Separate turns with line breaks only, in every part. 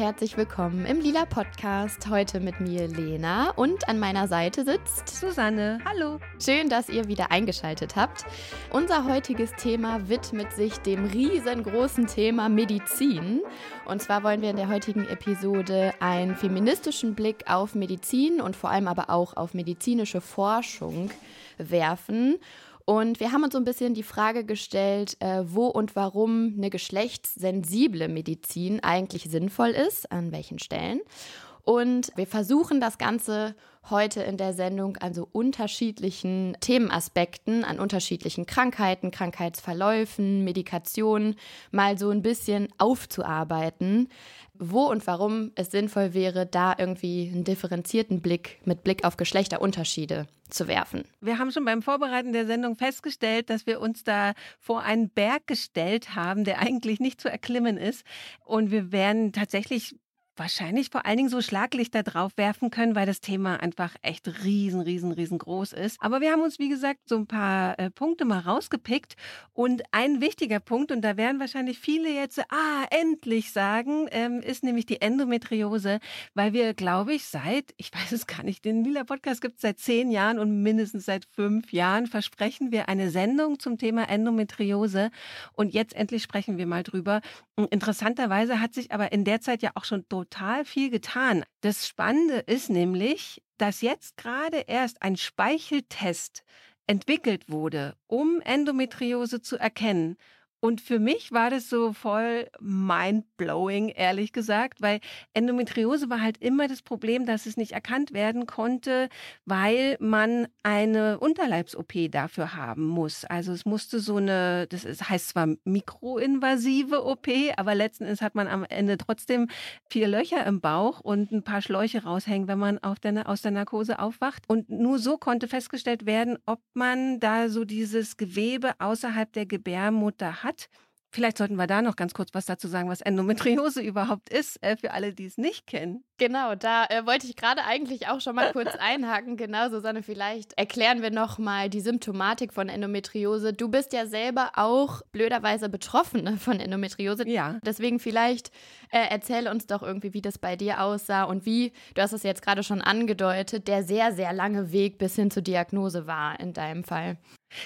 Herzlich willkommen im Lila Podcast. Heute mit mir Lena und an meiner Seite sitzt
Susanne. Hallo.
Schön, dass ihr wieder eingeschaltet habt. Unser heutiges Thema widmet sich dem riesengroßen Thema Medizin. Und zwar wollen wir in der heutigen Episode einen feministischen Blick auf Medizin und vor allem aber auch auf medizinische Forschung werfen. Und wir haben uns so ein bisschen die Frage gestellt, äh, wo und warum eine geschlechtssensible Medizin eigentlich sinnvoll ist, an welchen Stellen. Und wir versuchen das Ganze heute in der Sendung an so unterschiedlichen Themenaspekten, an unterschiedlichen Krankheiten, Krankheitsverläufen, Medikationen mal so ein bisschen aufzuarbeiten, wo und warum es sinnvoll wäre, da irgendwie einen differenzierten Blick mit Blick auf Geschlechterunterschiede zu werfen.
Wir haben schon beim Vorbereiten der Sendung festgestellt, dass wir uns da vor einen Berg gestellt haben, der eigentlich nicht zu erklimmen ist. Und wir werden tatsächlich wahrscheinlich vor allen Dingen so Schlaglichter drauf werfen können, weil das Thema einfach echt riesen, riesen, riesengroß ist. Aber wir haben uns, wie gesagt, so ein paar äh, Punkte mal rausgepickt. Und ein wichtiger Punkt, und da werden wahrscheinlich viele jetzt, ah, endlich sagen, ähm, ist nämlich die Endometriose, weil wir, glaube ich, seit, ich weiß es gar nicht, den Lila Podcast gibt es seit zehn Jahren und mindestens seit fünf Jahren versprechen wir eine Sendung zum Thema Endometriose. Und jetzt endlich sprechen wir mal drüber. Interessanterweise hat sich aber in der Zeit ja auch schon total viel getan. Das Spannende ist nämlich, dass jetzt gerade erst ein Speicheltest entwickelt wurde, um Endometriose zu erkennen. Und für mich war das so voll mind-blowing, ehrlich gesagt, weil Endometriose war halt immer das Problem, dass es nicht erkannt werden konnte, weil man eine Unterleibs-OP dafür haben muss. Also es musste so eine, das heißt zwar mikroinvasive OP, aber letzten Endes hat man am Ende trotzdem vier Löcher im Bauch und ein paar Schläuche raushängen, wenn man der, aus der Narkose aufwacht. Und nur so konnte festgestellt werden, ob man da so dieses Gewebe außerhalb der Gebärmutter hat hat. Vielleicht sollten wir da noch ganz kurz was dazu sagen, was Endometriose überhaupt ist, äh, für alle, die es nicht kennen.
Genau, da äh, wollte ich gerade eigentlich auch schon mal kurz einhaken. Genau, Susanne, vielleicht erklären wir noch mal die Symptomatik von Endometriose. Du bist ja selber auch blöderweise betroffen von Endometriose.
Ja.
Deswegen vielleicht äh, erzähl uns doch irgendwie, wie das bei dir aussah und wie, du hast es jetzt gerade schon angedeutet, der sehr, sehr lange Weg bis hin zur Diagnose war in deinem Fall.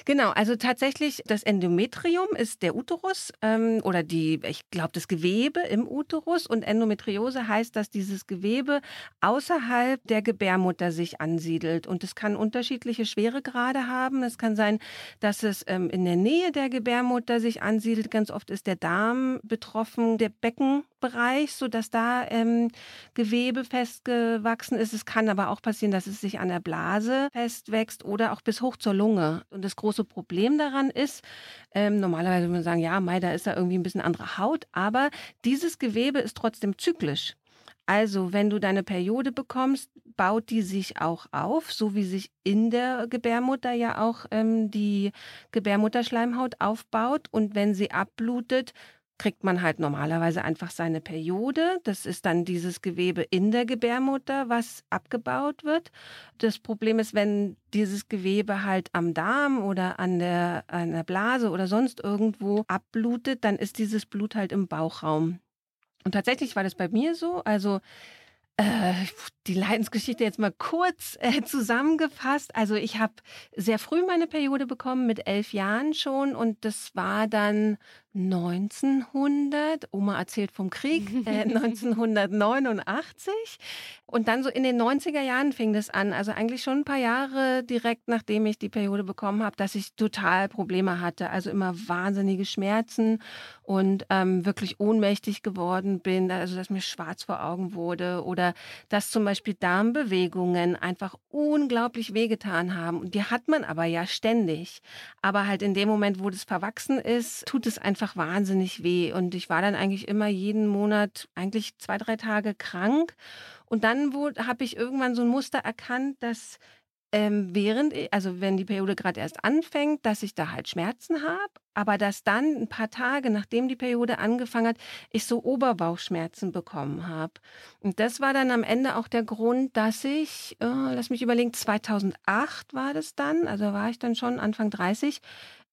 Genau, also tatsächlich das Endometrium ist der Uterus ähm, oder die, ich glaube, das Gewebe im Uterus und Endometriose heißt, dass dieses Gewebe außerhalb der Gebärmutter sich ansiedelt und es kann unterschiedliche Schweregrade haben. Es kann sein, dass es ähm, in der Nähe der Gebärmutter sich ansiedelt. Ganz oft ist der Darm betroffen, der Becken Bereich, so dass da ähm, Gewebe festgewachsen ist. Es kann aber auch passieren, dass es sich an der Blase festwächst oder auch bis hoch zur Lunge. Und das große Problem daran ist, ähm, normalerweise würde man sagen, ja, Mai, da ist da irgendwie ein bisschen andere Haut, aber dieses Gewebe ist trotzdem zyklisch. Also, wenn du deine Periode bekommst, baut die sich auch auf, so wie sich in der Gebärmutter ja auch ähm, die Gebärmutterschleimhaut aufbaut. Und wenn sie abblutet, kriegt man halt normalerweise einfach seine Periode. Das ist dann dieses Gewebe in der Gebärmutter, was abgebaut wird. Das Problem ist, wenn dieses Gewebe halt am Darm oder an der, an der Blase oder sonst irgendwo abblutet, dann ist dieses Blut halt im Bauchraum. Und tatsächlich war das bei mir so. Also äh, die Leidensgeschichte jetzt mal kurz äh, zusammengefasst. Also ich habe sehr früh meine Periode bekommen, mit elf Jahren schon. Und das war dann 1900, Oma erzählt vom Krieg, äh, 1989. Und dann so in den 90er Jahren fing das an, also eigentlich schon ein paar Jahre direkt nachdem ich die Periode bekommen habe, dass ich total Probleme hatte. Also immer wahnsinnige Schmerzen und ähm, wirklich ohnmächtig geworden bin, also dass mir schwarz vor Augen wurde oder dass zum Beispiel Darmbewegungen einfach unglaublich wehgetan haben. Und die hat man aber ja ständig. Aber halt in dem Moment, wo das verwachsen ist, tut es einfach einfach wahnsinnig weh. Und ich war dann eigentlich immer jeden Monat eigentlich zwei, drei Tage krank. Und dann habe ich irgendwann so ein Muster erkannt, dass ähm, während, also wenn die Periode gerade erst anfängt, dass ich da halt Schmerzen habe, aber dass dann ein paar Tage, nachdem die Periode angefangen hat, ich so Oberbauchschmerzen bekommen habe. Und das war dann am Ende auch der Grund, dass ich, äh, lass mich überlegen, 2008 war das dann, also war ich dann schon Anfang 30,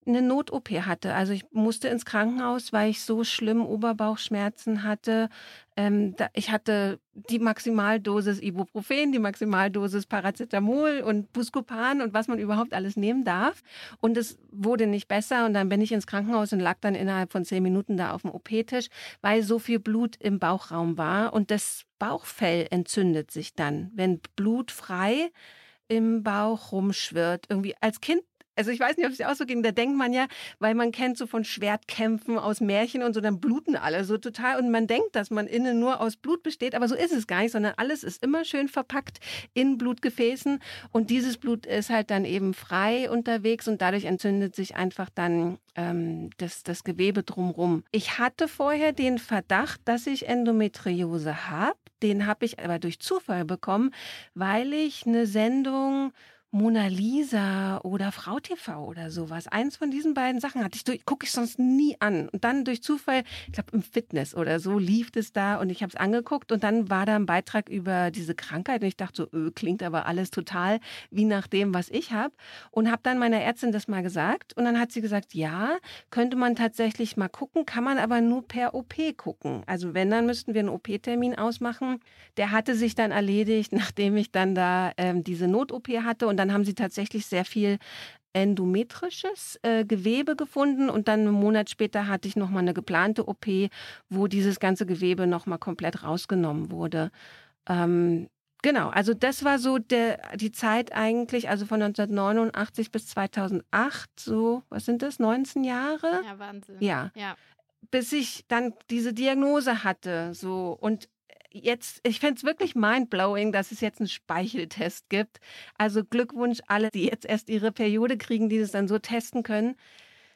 eine Not-OP hatte. Also ich musste ins Krankenhaus, weil ich so schlimm Oberbauchschmerzen hatte. Ähm, da, ich hatte die Maximaldosis Ibuprofen, die Maximaldosis Paracetamol und Buscopan und was man überhaupt alles nehmen darf. Und es wurde nicht besser. Und dann bin ich ins Krankenhaus und lag dann innerhalb von zehn Minuten da auf dem OP-Tisch, weil so viel Blut im Bauchraum war. Und das Bauchfell entzündet sich dann, wenn Blut frei im Bauch rumschwirrt. Irgendwie als Kind also ich weiß nicht, ob es dir auch so ging, da denkt man ja, weil man kennt so von Schwertkämpfen aus Märchen und so, dann bluten alle so total. Und man denkt, dass man innen nur aus Blut besteht, aber so ist es gar nicht, sondern alles ist immer schön verpackt in Blutgefäßen. Und dieses Blut ist halt dann eben frei unterwegs und dadurch entzündet sich einfach dann ähm, das, das Gewebe drumrum. Ich hatte vorher den Verdacht, dass ich Endometriose habe, den habe ich aber durch Zufall bekommen, weil ich eine Sendung Mona Lisa oder Frau TV oder sowas. Eins von diesen beiden Sachen hatte ich, gucke ich sonst nie an. Und dann durch Zufall, ich glaube im Fitness oder so, lief es da und ich habe es angeguckt und dann war da ein Beitrag über diese Krankheit und ich dachte so, öh, klingt aber alles total wie nach dem, was ich habe. Und habe dann meiner Ärztin das mal gesagt und dann hat sie gesagt, ja, könnte man tatsächlich mal gucken, kann man aber nur per OP gucken. Also wenn, dann müssten wir einen OP-Termin ausmachen. Der hatte sich dann erledigt, nachdem ich dann da ähm, diese Not-OP hatte und dann haben sie tatsächlich sehr viel endometrisches äh, Gewebe gefunden und dann einen Monat später hatte ich nochmal eine geplante OP, wo dieses ganze Gewebe nochmal komplett rausgenommen wurde. Ähm, genau, also das war so der, die Zeit eigentlich, also von 1989 bis 2008, so, was sind das, 19 Jahre?
Ja, Wahnsinn.
Ja. ja. Bis ich dann diese Diagnose hatte, so und jetzt, ich fände es wirklich mindblowing, dass es jetzt einen Speicheltest gibt. Also Glückwunsch alle, die jetzt erst ihre Periode kriegen, die das dann so testen können.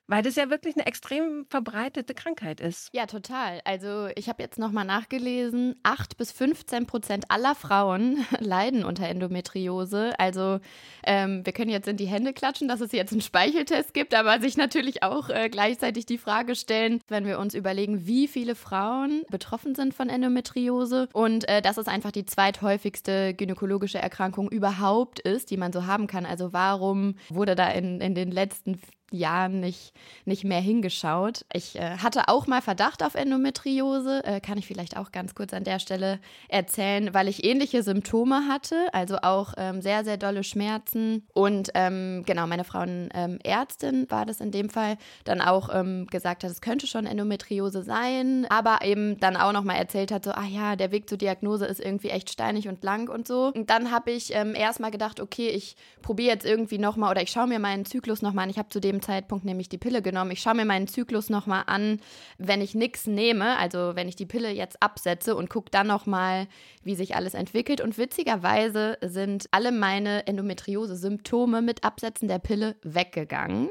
Weil das ja wirklich eine extrem verbreitete Krankheit ist.
Ja, total. Also ich habe jetzt nochmal nachgelesen, 8 bis 15 Prozent aller Frauen leiden unter Endometriose. Also ähm, wir können jetzt in die Hände klatschen, dass es jetzt einen Speicheltest gibt, aber sich natürlich auch äh, gleichzeitig die Frage stellen, wenn wir uns überlegen, wie viele Frauen betroffen sind von Endometriose und äh, dass es einfach die zweithäufigste gynäkologische Erkrankung überhaupt ist, die man so haben kann. Also warum wurde da in, in den letzten Jahren nicht, nicht mehr hingeschaut. Ich äh, hatte auch mal Verdacht auf Endometriose, äh, kann ich vielleicht auch ganz kurz an der Stelle erzählen, weil ich ähnliche Symptome hatte, also auch ähm, sehr, sehr dolle Schmerzen. Und ähm, genau, meine Frauenärztin ähm, war das in dem Fall, dann auch ähm, gesagt hat, es könnte schon Endometriose sein, aber eben dann auch nochmal erzählt hat, so, ah ja, der Weg zur Diagnose ist irgendwie echt steinig und lang und so. Und dann habe ich ähm, erstmal gedacht, okay, ich probiere jetzt irgendwie nochmal oder ich schaue mir meinen Zyklus nochmal an. Ich habe zu dem Zeitpunkt nämlich die Pille genommen. Ich schaue mir meinen Zyklus nochmal an, wenn ich nichts nehme, also wenn ich die Pille jetzt absetze und gucke dann nochmal, wie sich alles entwickelt. Und witzigerweise sind alle meine Endometriose-Symptome mit Absetzen der Pille weggegangen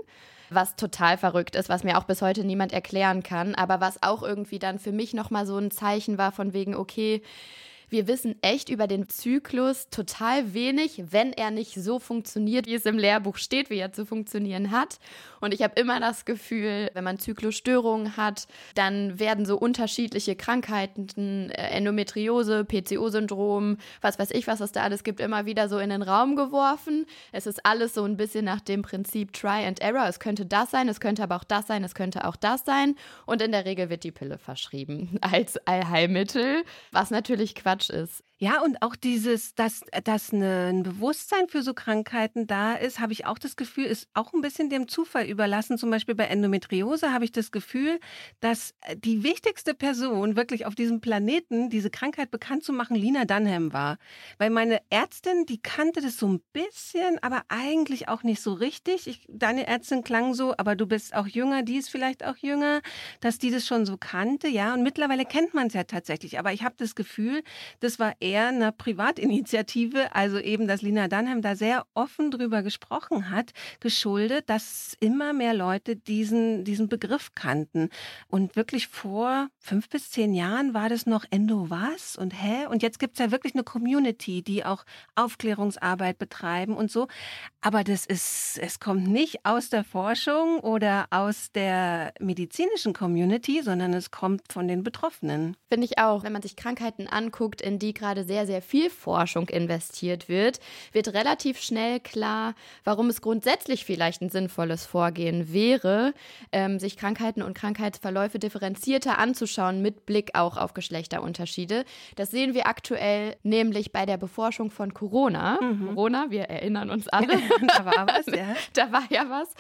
was total verrückt ist, was mir auch bis heute niemand erklären kann, aber was auch irgendwie dann für mich nochmal so ein Zeichen war von wegen, okay, wir wissen echt über den Zyklus total wenig, wenn er nicht so funktioniert, wie es im Lehrbuch steht, wie er zu funktionieren hat. Und ich habe immer das Gefühl, wenn man Zyklusstörungen hat, dann werden so unterschiedliche Krankheiten, äh, Endometriose, PCO-Syndrom, was weiß ich, was es da alles gibt, immer wieder so in den Raum geworfen. Es ist alles so ein bisschen nach dem Prinzip Try and Error. Es könnte das sein, es könnte aber auch das sein, es könnte auch das sein. Und in der Regel wird die Pille verschrieben als Allheilmittel, was natürlich Quatsch Quatsch ist.
Ja, und auch dieses, dass, dass ne, ein Bewusstsein für so Krankheiten da ist, habe ich auch das Gefühl, ist auch ein bisschen dem Zufall überlassen. Zum Beispiel bei Endometriose habe ich das Gefühl, dass äh, die wichtigste Person wirklich auf diesem Planeten, diese Krankheit bekannt zu machen, Lina Dunham war. Weil meine Ärztin, die kannte das so ein bisschen, aber eigentlich auch nicht so richtig. Ich, deine Ärztin klang so, aber du bist auch jünger, die ist vielleicht auch jünger, dass die das schon so kannte, ja. Und mittlerweile kennt man es ja tatsächlich. Aber ich habe das Gefühl, das war eher eher einer Privatinitiative, also eben, dass Lina Dunham da sehr offen drüber gesprochen hat, geschuldet, dass immer mehr Leute diesen, diesen Begriff kannten. Und wirklich vor fünf bis zehn Jahren war das noch Endo was und hä? Und jetzt gibt es ja wirklich eine Community, die auch Aufklärungsarbeit betreiben und so. Aber das ist, es kommt nicht aus der Forschung oder aus der medizinischen Community, sondern es kommt von den Betroffenen.
Finde ich auch. Wenn man sich Krankheiten anguckt, in die gerade sehr, sehr viel Forschung investiert wird, wird relativ schnell klar, warum es grundsätzlich vielleicht ein sinnvolles Vorgehen wäre, ähm, sich Krankheiten und Krankheitsverläufe differenzierter anzuschauen, mit Blick auch auf Geschlechterunterschiede. Das sehen wir aktuell nämlich bei der Beforschung von Corona. Mhm. Corona, wir erinnern uns alle.
da war was, ja.
Da war ja was.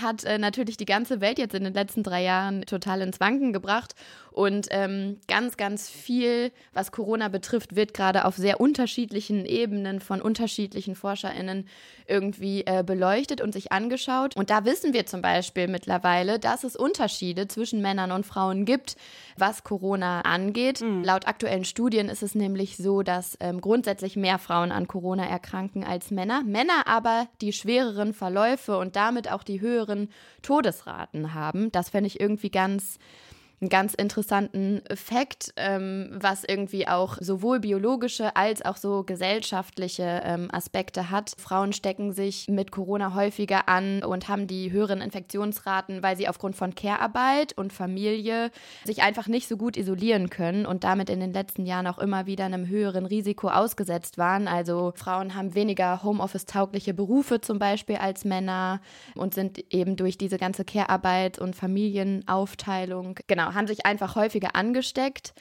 Hat äh, natürlich die ganze Welt jetzt in den letzten drei Jahren total ins Wanken gebracht. Und ähm, ganz, ganz viel, was Corona betrifft, wird gerade auf sehr unterschiedlichen Ebenen von unterschiedlichen ForscherInnen irgendwie äh, beleuchtet und sich angeschaut. Und da wissen wir zum Beispiel mittlerweile, dass es Unterschiede zwischen Männern und Frauen gibt, was Corona angeht. Mhm. Laut aktuellen Studien ist es nämlich so, dass ähm, grundsätzlich mehr Frauen an Corona erkranken als Männer. Männer aber die schwereren Verläufe und damit auch die höheren Todesraten haben. Das fände ich irgendwie ganz einen ganz interessanten Fakt, ähm, was irgendwie auch sowohl biologische als auch so gesellschaftliche ähm, Aspekte hat. Frauen stecken sich mit Corona häufiger an und haben die höheren Infektionsraten, weil sie aufgrund von Care-Arbeit und Familie sich einfach nicht so gut isolieren können und damit in den letzten Jahren auch immer wieder einem höheren Risiko ausgesetzt waren. Also Frauen haben weniger Homeoffice-taugliche Berufe zum Beispiel als Männer und sind eben durch diese ganze Care-Arbeit und Familienaufteilung genau Genau, haben sich einfach häufiger angesteckt.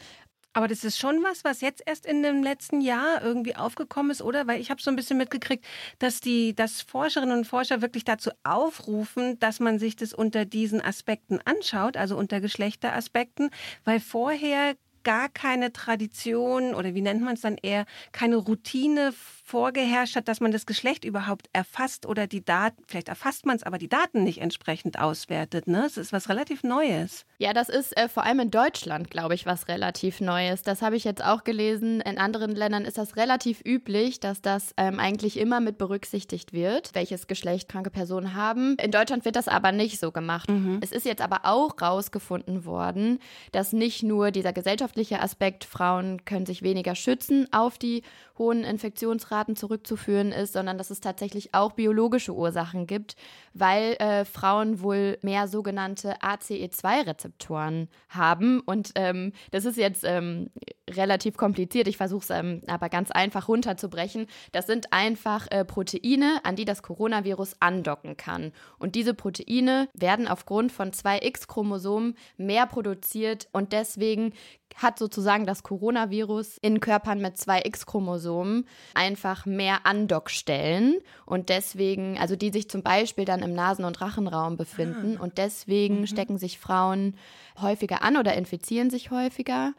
Aber das ist schon was, was jetzt erst in dem letzten Jahr irgendwie aufgekommen ist, oder? Weil ich habe so ein bisschen mitgekriegt, dass die, dass Forscherinnen und Forscher wirklich dazu aufrufen, dass man sich das unter diesen Aspekten anschaut, also unter Geschlechteraspekten, weil vorher gar keine Tradition oder wie nennt man es dann eher, keine Routine vorgeherrscht hat, dass man das Geschlecht überhaupt erfasst oder die Daten, vielleicht erfasst man es, aber die Daten nicht entsprechend auswertet. Ne? Es ist was relativ Neues.
Ja, das ist äh, vor allem in Deutschland, glaube ich, was relativ Neues. Das habe ich jetzt auch gelesen. In anderen Ländern ist das relativ üblich, dass das ähm, eigentlich immer mit berücksichtigt wird, welches Geschlecht kranke Personen haben. In Deutschland wird das aber nicht so gemacht. Mhm. Es ist jetzt aber auch rausgefunden worden, dass nicht nur dieser gesellschaftliche Aspekt, Frauen können sich weniger schützen auf die hohen Infektionsraten zurückzuführen ist, sondern dass es tatsächlich auch biologische Ursachen gibt, weil äh, Frauen wohl mehr sogenannte ACE2-Rezeptoren haben. Und ähm, das ist jetzt ähm, relativ kompliziert. Ich versuche es ähm, aber ganz einfach runterzubrechen. Das sind einfach äh, Proteine, an die das Coronavirus andocken kann. Und diese Proteine werden aufgrund von zwei X-Chromosomen mehr produziert und deswegen hat sozusagen das Coronavirus in Körpern mit zwei X-Chromosomen einfach mehr Andockstellen und deswegen, also die sich zum Beispiel dann im Nasen- und Rachenraum befinden ah. und deswegen mhm. stecken sich Frauen häufiger an oder infizieren sich häufiger.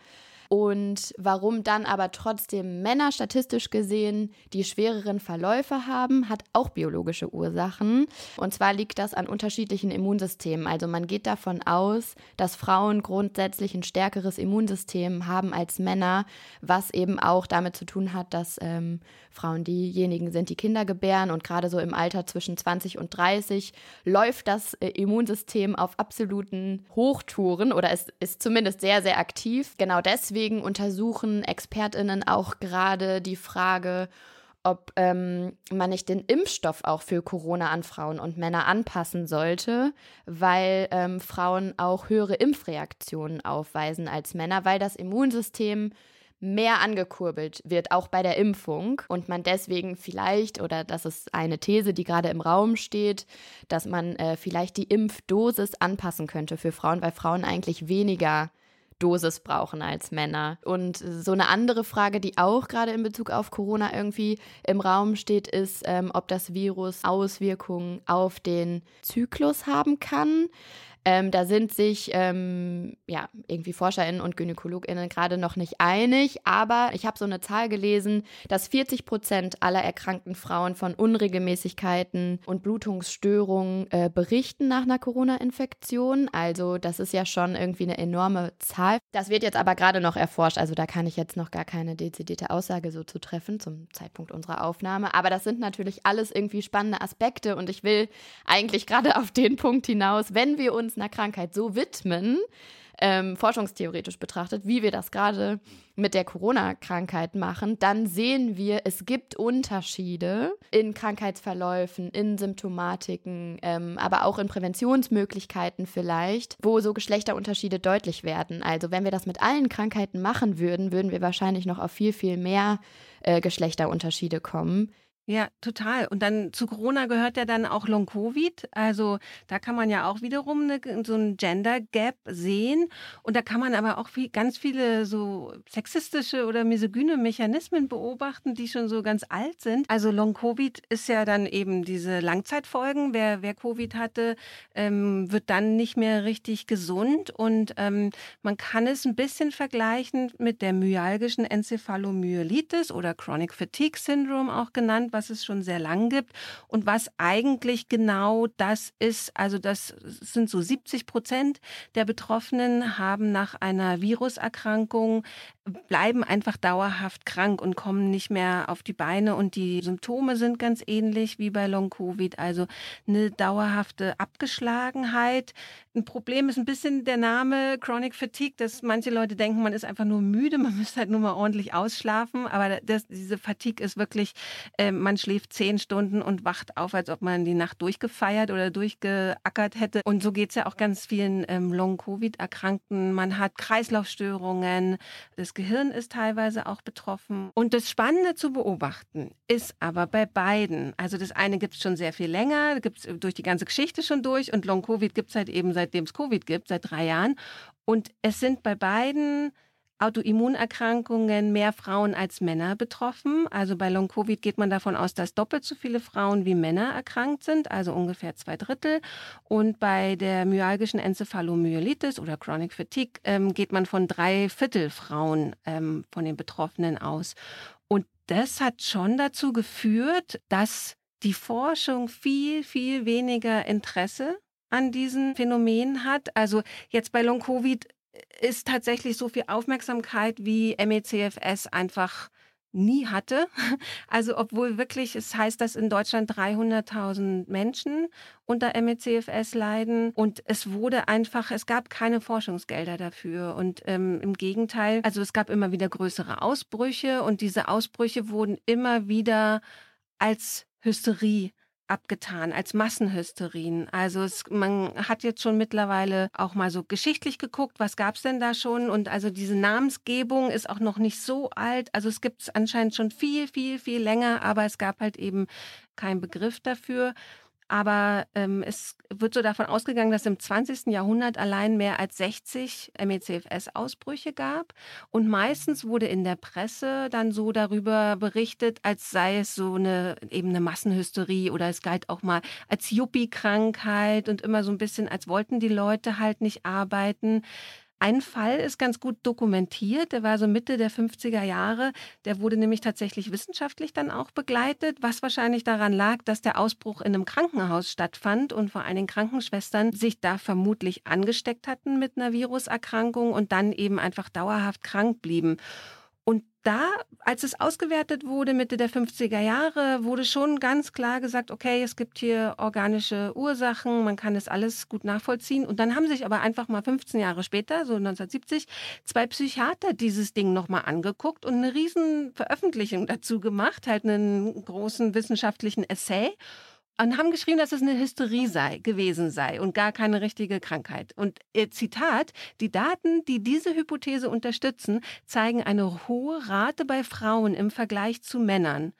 Und warum dann aber trotzdem Männer statistisch gesehen die schwereren Verläufe haben, hat auch biologische Ursachen. Und zwar liegt das an unterschiedlichen Immunsystemen. Also man geht davon aus, dass Frauen grundsätzlich ein stärkeres Immunsystem haben als Männer, was eben auch damit zu tun hat, dass ähm, Frauen diejenigen sind, die Kinder gebären und gerade so im Alter zwischen 20 und 30 läuft das äh, Immunsystem auf absoluten Hochtouren oder es ist zumindest sehr, sehr aktiv. Genau deswegen untersuchen ExpertInnen auch gerade die Frage, ob ähm, man nicht den Impfstoff auch für Corona an Frauen und Männer anpassen sollte, weil ähm, Frauen auch höhere Impfreaktionen aufweisen als Männer, weil das Immunsystem mehr angekurbelt wird, auch bei der Impfung. Und man deswegen vielleicht, oder das ist eine These, die gerade im Raum steht, dass man äh, vielleicht die Impfdosis anpassen könnte für Frauen, weil Frauen eigentlich weniger Dosis brauchen als Männer. Und so eine andere Frage, die auch gerade in Bezug auf Corona irgendwie im Raum steht, ist, ähm, ob das Virus Auswirkungen auf den Zyklus haben kann. Ähm, da sind sich ähm, ja irgendwie ForscherInnen und GynäkologInnen gerade noch nicht einig, aber ich habe so eine Zahl gelesen, dass 40 Prozent aller erkrankten Frauen von Unregelmäßigkeiten und Blutungsstörungen äh, berichten nach einer Corona-Infektion. Also das ist ja schon irgendwie eine enorme Zahl. Das wird jetzt aber gerade noch erforscht, also da kann ich jetzt noch gar keine dezidierte Aussage so zu treffen zum Zeitpunkt unserer Aufnahme. Aber das sind natürlich alles irgendwie spannende Aspekte und ich will eigentlich gerade auf den Punkt hinaus, wenn wir uns einer Krankheit so widmen, ähm, forschungstheoretisch betrachtet, wie wir das gerade mit der Corona-Krankheit machen, dann sehen wir, es gibt Unterschiede in Krankheitsverläufen, in Symptomatiken, ähm, aber auch in Präventionsmöglichkeiten vielleicht, wo so Geschlechterunterschiede deutlich werden. Also wenn wir das mit allen Krankheiten machen würden, würden wir wahrscheinlich noch auf viel, viel mehr äh, Geschlechterunterschiede kommen.
Ja, total. Und dann zu Corona gehört ja dann auch Long-Covid. Also da kann man ja auch wiederum eine, so ein Gender Gap sehen. Und da kann man aber auch viel, ganz viele so sexistische oder misogyne Mechanismen beobachten, die schon so ganz alt sind. Also Long-Covid ist ja dann eben diese Langzeitfolgen. Wer, wer Covid hatte, ähm, wird dann nicht mehr richtig gesund. Und ähm, man kann es ein bisschen vergleichen mit der myalgischen Enzephalomyelitis oder Chronic Fatigue Syndrome auch genannt was es schon sehr lang gibt und was eigentlich genau das ist. Also das sind so 70 Prozent der Betroffenen haben nach einer Viruserkrankung bleiben einfach dauerhaft krank und kommen nicht mehr auf die Beine und die Symptome sind ganz ähnlich wie bei Long Covid, also eine dauerhafte Abgeschlagenheit. Ein Problem ist ein bisschen der Name Chronic Fatigue, dass manche Leute denken, man ist einfach nur müde, man müsste halt nur mal ordentlich ausschlafen, aber das, diese Fatigue ist wirklich, äh, man schläft zehn Stunden und wacht auf, als ob man die Nacht durchgefeiert oder durchgeackert hätte. Und so geht es ja auch ganz vielen ähm, Long-Covid-Erkrankten. Man hat Kreislaufstörungen, das Gehirn ist teilweise auch betroffen. Und das Spannende zu beobachten ist aber bei beiden. Also das eine gibt es schon sehr viel länger, gibt es durch die ganze Geschichte schon durch und Long-Covid gibt es halt eben seitdem es Covid gibt, seit drei Jahren. Und es sind bei beiden Autoimmunerkrankungen mehr Frauen als Männer betroffen. Also bei Long-Covid geht man davon aus, dass doppelt so viele Frauen wie Männer erkrankt sind, also ungefähr zwei Drittel. Und bei der myalgischen Enzephalomyelitis oder Chronic Fatigue ähm, geht man von drei Viertel Frauen ähm, von den Betroffenen aus. Und das hat schon dazu geführt, dass die Forschung viel, viel weniger Interesse an diesen Phänomenen hat. Also jetzt bei Long-Covid ist tatsächlich so viel Aufmerksamkeit wie MECFS einfach nie hatte. Also obwohl wirklich, es heißt, dass in Deutschland 300.000 Menschen unter MECFS leiden und es wurde einfach, es gab keine Forschungsgelder dafür und ähm, im Gegenteil, also es gab immer wieder größere Ausbrüche und diese Ausbrüche wurden immer wieder als Hysterie abgetan als Massenhysterien. Also es, man hat jetzt schon mittlerweile auch mal so geschichtlich geguckt, was gab es denn da schon? Und also diese Namensgebung ist auch noch nicht so alt. Also es gibt es anscheinend schon viel, viel, viel länger, aber es gab halt eben keinen Begriff dafür. Aber ähm, es wird so davon ausgegangen, dass im 20. Jahrhundert allein mehr als 60 MECFS-Ausbrüche gab. Und meistens wurde in der Presse dann so darüber berichtet, als sei es so eine eben eine Massenhysterie oder es galt auch mal als Yuppie-Krankheit und immer so ein bisschen, als wollten die Leute halt nicht arbeiten. Ein Fall ist ganz gut dokumentiert, der war so Mitte der 50er Jahre. Der wurde nämlich tatsächlich wissenschaftlich dann auch begleitet, was wahrscheinlich daran lag, dass der Ausbruch in einem Krankenhaus stattfand und vor allen Dingen Krankenschwestern sich da vermutlich angesteckt hatten mit einer Viruserkrankung und dann eben einfach dauerhaft krank blieben. Und da, als es ausgewertet wurde, Mitte der 50er Jahre, wurde schon ganz klar gesagt, okay, es gibt hier organische Ursachen, man kann es alles gut nachvollziehen. Und dann haben sich aber einfach mal 15 Jahre später, so 1970, zwei Psychiater dieses Ding nochmal angeguckt und eine riesen Veröffentlichung dazu gemacht, halt einen großen wissenschaftlichen Essay und haben geschrieben, dass es eine Hysterie sei, gewesen sei und gar keine richtige Krankheit. Und äh, Zitat, die Daten, die diese Hypothese unterstützen, zeigen eine hohe Rate bei Frauen im Vergleich zu Männern.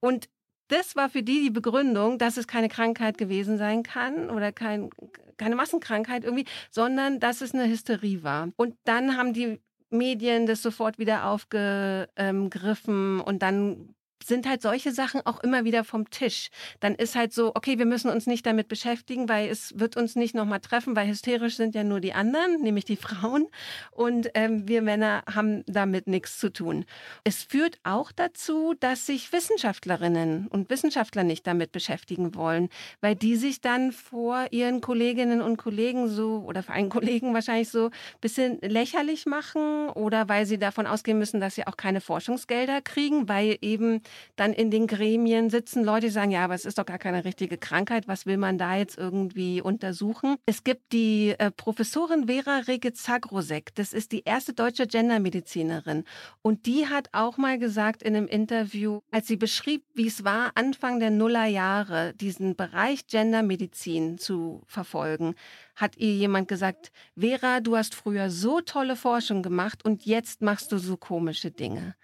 Und das war für die die Begründung, dass es keine Krankheit gewesen sein kann oder kein, keine Massenkrankheit irgendwie, sondern dass es eine Hysterie war. Und dann haben die Medien das sofort wieder aufgegriffen und dann sind halt solche Sachen auch immer wieder vom Tisch. Dann ist halt so, okay, wir müssen uns nicht damit beschäftigen, weil es wird uns nicht nochmal treffen, weil hysterisch sind ja nur die anderen, nämlich die Frauen. Und ähm, wir Männer haben damit nichts zu tun. Es führt auch dazu, dass sich Wissenschaftlerinnen und Wissenschaftler nicht damit beschäftigen wollen, weil die sich dann vor ihren Kolleginnen und Kollegen so oder vor einen Kollegen wahrscheinlich so ein bisschen lächerlich machen oder weil sie davon ausgehen müssen, dass sie auch keine Forschungsgelder kriegen, weil eben dann in den Gremien sitzen Leute, die sagen, ja, aber es ist doch gar keine richtige Krankheit, was will man da jetzt irgendwie untersuchen? Es gibt die äh, Professorin Vera Rege-Zagrosek, das ist die erste deutsche Gendermedizinerin und die hat auch mal gesagt in einem Interview, als sie beschrieb, wie es war, Anfang der Nullerjahre diesen Bereich Gendermedizin zu verfolgen, hat ihr jemand gesagt, Vera, du hast früher so tolle Forschung gemacht und jetzt machst du so komische Dinge.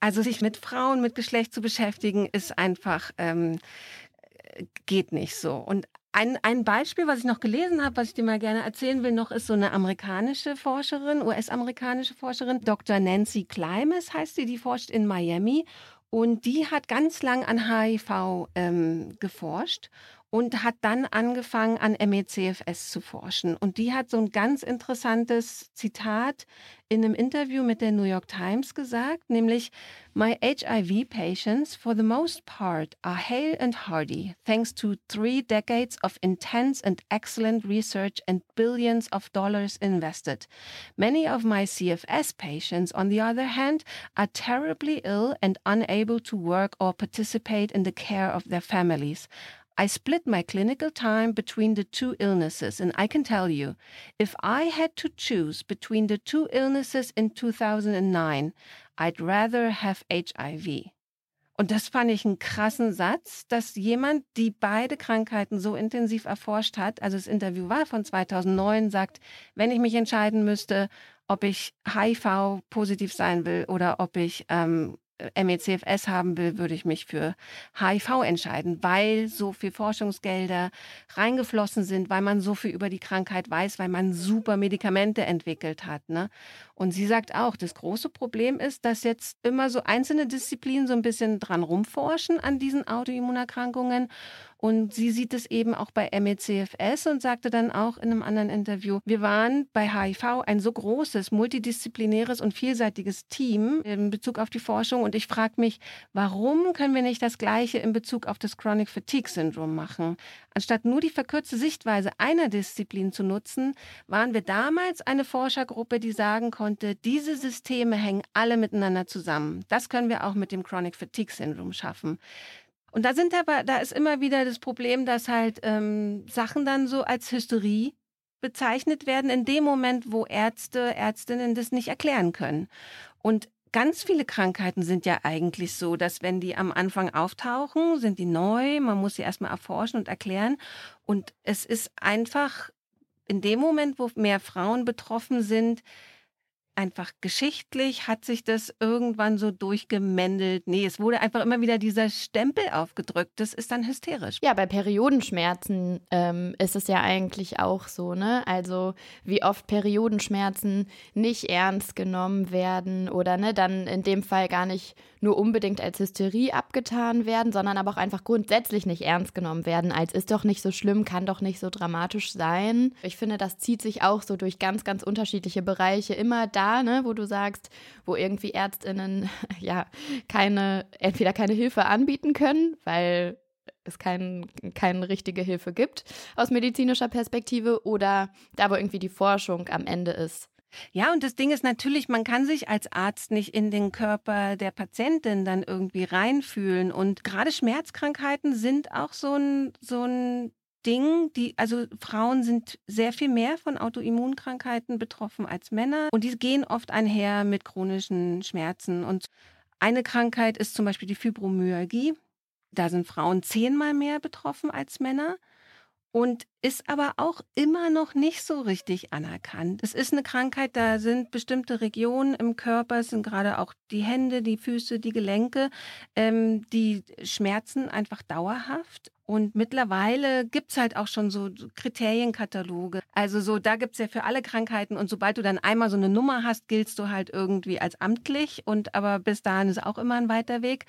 Also sich mit Frauen, mit Geschlecht zu beschäftigen, ist einfach, ähm, geht nicht so. Und ein, ein Beispiel, was ich noch gelesen habe, was ich dir mal gerne erzählen will, noch ist so eine amerikanische Forscherin, US-amerikanische Forscherin, Dr. Nancy Klimes heißt sie, die forscht in Miami und die hat ganz lang an HIV ähm, geforscht und hat dann angefangen an MECFS zu forschen. Und die hat so ein ganz interessantes Zitat in einem Interview mit der New York Times gesagt, nämlich My HIV patients for the most part are hale and hardy thanks to three decades of intense and excellent research and billions of dollars invested. Many of my CFS patients on the other hand are terribly ill and unable to work or participate in the care of their families. I split my clinical time between the two illnesses, and I can tell you, if I had to choose between the two illnesses in 2009, I'd rather have HIV. Und das fand ich einen krassen Satz, dass jemand, die beide Krankheiten so intensiv erforscht hat, also das Interview war von 2009, sagt, wenn ich mich entscheiden müsste, ob ich HIV positiv sein will oder ob ich ähm, MECFS haben will, würde ich mich für HIV entscheiden, weil so viel Forschungsgelder reingeflossen sind, weil man so viel über die Krankheit weiß, weil man super Medikamente entwickelt hat. Ne? Und sie sagt auch, das große Problem ist, dass jetzt immer so einzelne Disziplinen so ein bisschen dran rumforschen an diesen Autoimmunerkrankungen und sie sieht es eben auch bei MECFS und sagte dann auch in einem anderen Interview, wir waren bei HIV ein so großes, multidisziplinäres und vielseitiges Team in Bezug auf die Forschung. Und ich frage mich, warum können wir nicht das Gleiche in Bezug auf das Chronic Fatigue Syndrome machen? Anstatt nur die verkürzte Sichtweise einer Disziplin zu nutzen, waren wir damals eine Forschergruppe, die sagen konnte, diese Systeme hängen alle miteinander zusammen. Das können wir auch mit dem Chronic Fatigue Syndrome schaffen. Und da sind aber, da ist immer wieder das Problem, dass halt ähm, Sachen dann so als Hysterie bezeichnet werden, in dem Moment, wo Ärzte, Ärztinnen das nicht erklären können. Und ganz viele Krankheiten sind ja eigentlich so, dass wenn die am Anfang auftauchen, sind die neu, man muss sie erstmal erforschen und erklären. Und es ist einfach in dem Moment, wo mehr Frauen betroffen sind, einfach geschichtlich hat sich das irgendwann so durchgemändelt. Nee, es wurde einfach immer wieder dieser Stempel aufgedrückt. Das ist dann hysterisch.
Ja, bei Periodenschmerzen ähm, ist es ja eigentlich auch so, ne? Also wie oft Periodenschmerzen nicht ernst genommen werden oder ne, dann in dem Fall gar nicht nur unbedingt als Hysterie abgetan werden, sondern aber auch einfach grundsätzlich nicht ernst genommen werden, als ist doch nicht so schlimm, kann doch nicht so dramatisch sein. Ich finde, das zieht sich auch so durch ganz, ganz unterschiedliche Bereiche immer da ne, wo du sagst, wo irgendwie ÄrztInnen ja keine, entweder keine Hilfe anbieten können, weil es kein, keine richtige Hilfe gibt aus medizinischer Perspektive oder da, wo irgendwie die Forschung am Ende ist.
Ja, und das Ding ist natürlich, man kann sich als Arzt nicht in den Körper der Patientin dann irgendwie reinfühlen. Und gerade Schmerzkrankheiten sind auch so ein, so ein Ding, die, also Frauen sind sehr viel mehr von Autoimmunkrankheiten betroffen als Männer und die gehen oft einher mit chronischen Schmerzen. Und eine Krankheit ist zum Beispiel die Fibromyalgie. Da sind Frauen zehnmal mehr betroffen als Männer. Und ist aber auch immer noch nicht so richtig anerkannt. Es ist eine Krankheit, da sind bestimmte Regionen im Körper, es sind gerade auch die Hände, die Füße, die Gelenke, ähm, die schmerzen einfach dauerhaft. Und mittlerweile gibt es halt auch schon so Kriterienkataloge. Also so, da gibt es ja für alle Krankheiten und sobald du dann einmal so eine Nummer hast, giltst du halt irgendwie als amtlich. Und aber bis dahin ist auch immer ein weiter Weg.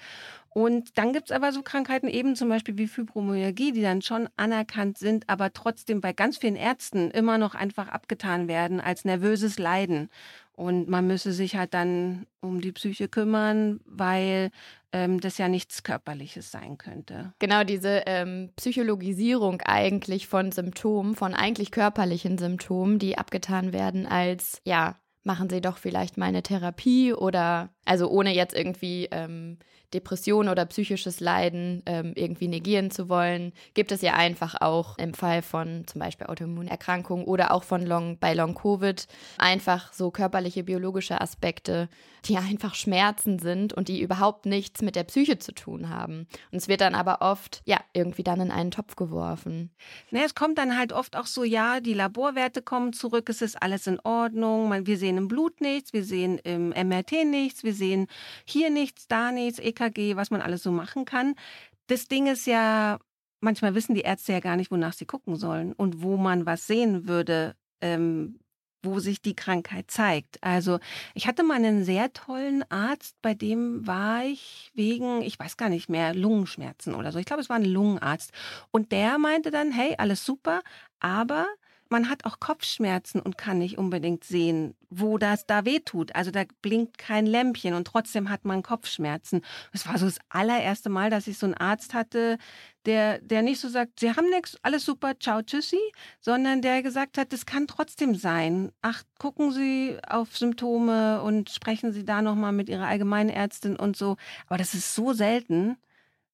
Und dann gibt es aber so Krankheiten eben zum Beispiel wie Fibromyalgie, die dann schon anerkannt sind, aber trotzdem bei ganz vielen Ärzten immer noch einfach abgetan werden als nervöses Leiden. Und man müsse sich halt dann um die Psyche kümmern, weil ähm, das ja nichts Körperliches sein könnte.
Genau, diese ähm, Psychologisierung eigentlich von Symptomen, von eigentlich körperlichen Symptomen, die abgetan werden als, ja, machen Sie doch vielleicht mal eine Therapie oder, also ohne jetzt irgendwie ähm, Depression oder psychisches Leiden ähm, irgendwie negieren zu wollen, gibt es ja einfach auch im Fall von zum Beispiel Autoimmunerkrankungen oder auch von Long, bei Long-Covid einfach so körperliche, biologische Aspekte, die einfach Schmerzen sind und die überhaupt nichts mit der Psyche zu tun haben. Und es wird dann aber oft, ja, irgendwie dann in einen Topf geworfen.
Ne, es kommt dann halt oft auch so, ja, die Laborwerte kommen zurück, es ist alles in Ordnung, wir sehen im Blut nichts, wir sehen im MRT nichts, wir sehen hier nichts, da nichts, EKG, was man alles so machen kann. Das Ding ist ja, manchmal wissen die Ärzte ja gar nicht, wonach sie gucken sollen und wo man was sehen würde, ähm, wo sich die Krankheit zeigt. Also ich hatte mal einen sehr tollen Arzt, bei dem war ich wegen, ich weiß gar nicht mehr, Lungenschmerzen oder so. Ich glaube, es war ein Lungenarzt. Und der meinte dann, hey, alles super, aber man hat auch Kopfschmerzen und kann nicht unbedingt sehen, wo das da wehtut. Also da blinkt kein Lämpchen und trotzdem hat man Kopfschmerzen. Es war so das allererste Mal, dass ich so einen Arzt hatte, der, der nicht so sagt, Sie haben nichts, alles super, ciao, tschüssi, sondern der gesagt hat, das kann trotzdem sein. Ach, gucken Sie auf Symptome und sprechen Sie da nochmal mit Ihrer Allgemeinärztin und so. Aber das ist so selten,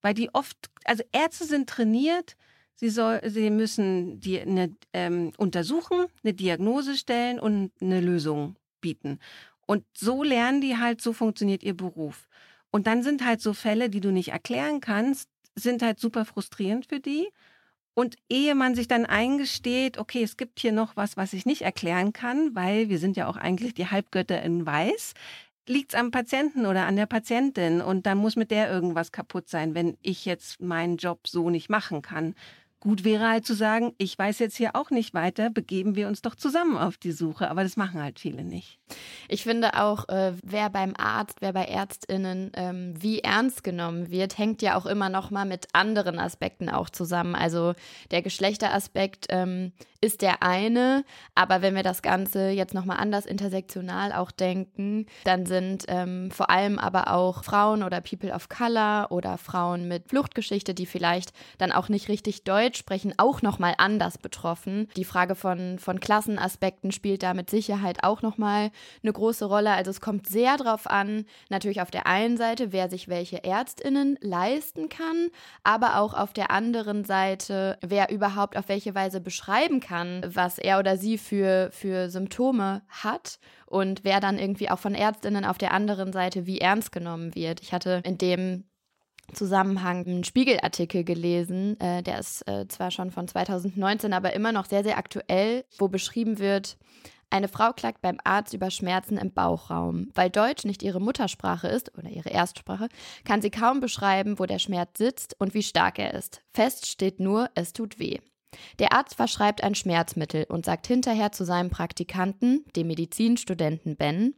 weil die oft, also Ärzte sind trainiert, Sie, soll, sie müssen die eine, ähm, untersuchen, eine Diagnose stellen und eine Lösung bieten. Und so lernen die halt, so funktioniert ihr Beruf. Und dann sind halt so Fälle, die du nicht erklären kannst, sind halt super frustrierend für die. Und ehe man sich dann eingesteht, okay, es gibt hier noch was, was ich nicht erklären kann, weil wir sind ja auch eigentlich die Halbgötter in Weiß, liegt es am Patienten oder an der Patientin und dann muss mit der irgendwas kaputt sein, wenn ich jetzt meinen Job so nicht machen kann. Gut wäre halt zu sagen, ich weiß jetzt hier auch nicht weiter, begeben wir uns doch zusammen auf die Suche. Aber das machen halt viele nicht.
Ich finde auch, äh, wer beim Arzt, wer bei ÄrztInnen ähm, wie ernst genommen wird, hängt ja auch immer noch mal mit anderen Aspekten auch zusammen. Also der Geschlechteraspekt ähm, ist der eine, aber wenn wir das Ganze jetzt noch mal anders intersektional auch denken, dann sind ähm, vor allem aber auch Frauen oder People of Color oder Frauen mit Fluchtgeschichte, die vielleicht dann auch nicht richtig Deutsch sprechen, auch noch mal anders betroffen. Die Frage von, von Klassenaspekten spielt da mit Sicherheit auch noch mal eine große Rolle. Also es kommt sehr darauf an, natürlich auf der einen Seite, wer sich welche Ärztinnen leisten kann, aber auch auf der anderen Seite, wer überhaupt auf welche Weise beschreiben kann, was er oder sie für, für Symptome hat und wer dann irgendwie auch von Ärztinnen auf der anderen Seite wie ernst genommen wird. Ich hatte in dem Zusammenhang einen Spiegelartikel gelesen, äh, der ist äh, zwar schon von 2019, aber immer noch sehr, sehr aktuell, wo beschrieben wird, eine Frau klagt beim Arzt über Schmerzen im Bauchraum. Weil Deutsch nicht ihre Muttersprache ist oder ihre Erstsprache, kann sie kaum beschreiben, wo der Schmerz sitzt und wie stark er ist. Fest steht nur, es tut weh. Der Arzt verschreibt ein Schmerzmittel und sagt hinterher zu seinem Praktikanten, dem Medizinstudenten Ben,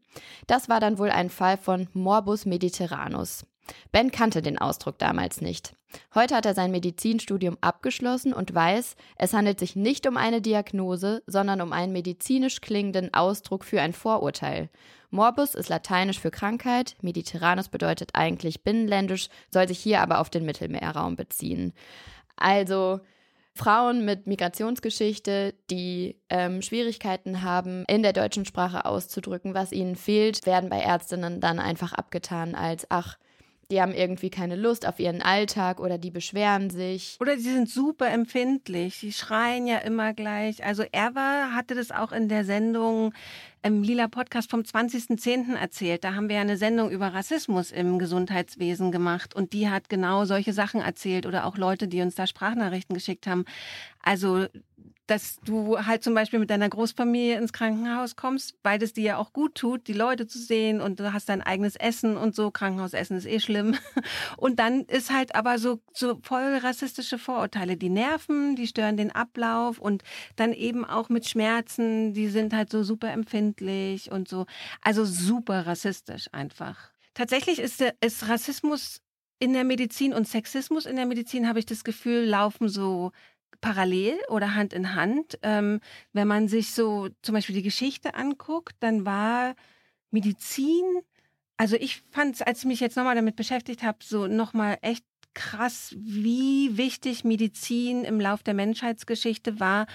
das war dann wohl ein Fall von Morbus Mediterranus. Ben kannte den Ausdruck damals nicht. Heute hat er sein Medizinstudium abgeschlossen und weiß, es handelt sich nicht um eine Diagnose, sondern um einen medizinisch klingenden Ausdruck für ein Vorurteil. Morbus ist lateinisch für Krankheit, Mediterranus bedeutet eigentlich binnenländisch, soll sich hier aber auf den Mittelmeerraum beziehen. Also Frauen mit Migrationsgeschichte, die ähm, Schwierigkeiten haben, in der deutschen Sprache auszudrücken, was ihnen fehlt, werden bei Ärztinnen dann einfach abgetan als, ach, die haben irgendwie keine Lust auf ihren Alltag oder die beschweren sich.
Oder sie sind super empfindlich, die schreien ja immer gleich. Also Eva hatte das auch in der Sendung im Lila Podcast vom 20.10. erzählt. Da haben wir ja eine Sendung über Rassismus im Gesundheitswesen gemacht und die hat genau solche Sachen erzählt oder auch Leute, die uns da Sprachnachrichten geschickt haben. Also dass du halt zum Beispiel mit deiner Großfamilie ins Krankenhaus kommst, weil es dir ja auch gut tut, die Leute zu sehen und du hast dein eigenes Essen und so. Krankenhausessen ist eh schlimm. Und dann ist halt aber so, so voll rassistische Vorurteile. Die nerven, die stören den Ablauf und dann eben auch mit Schmerzen, die sind halt so super empfindlich und so. Also super rassistisch einfach. Tatsächlich ist, ist Rassismus in der Medizin und Sexismus in der Medizin, habe ich das Gefühl, laufen so parallel oder Hand in Hand. Ähm, wenn man sich so zum Beispiel die Geschichte anguckt, dann war Medizin, also ich fand es, als ich mich jetzt nochmal damit beschäftigt habe, so nochmal echt krass, wie wichtig Medizin im Lauf der Menschheitsgeschichte war,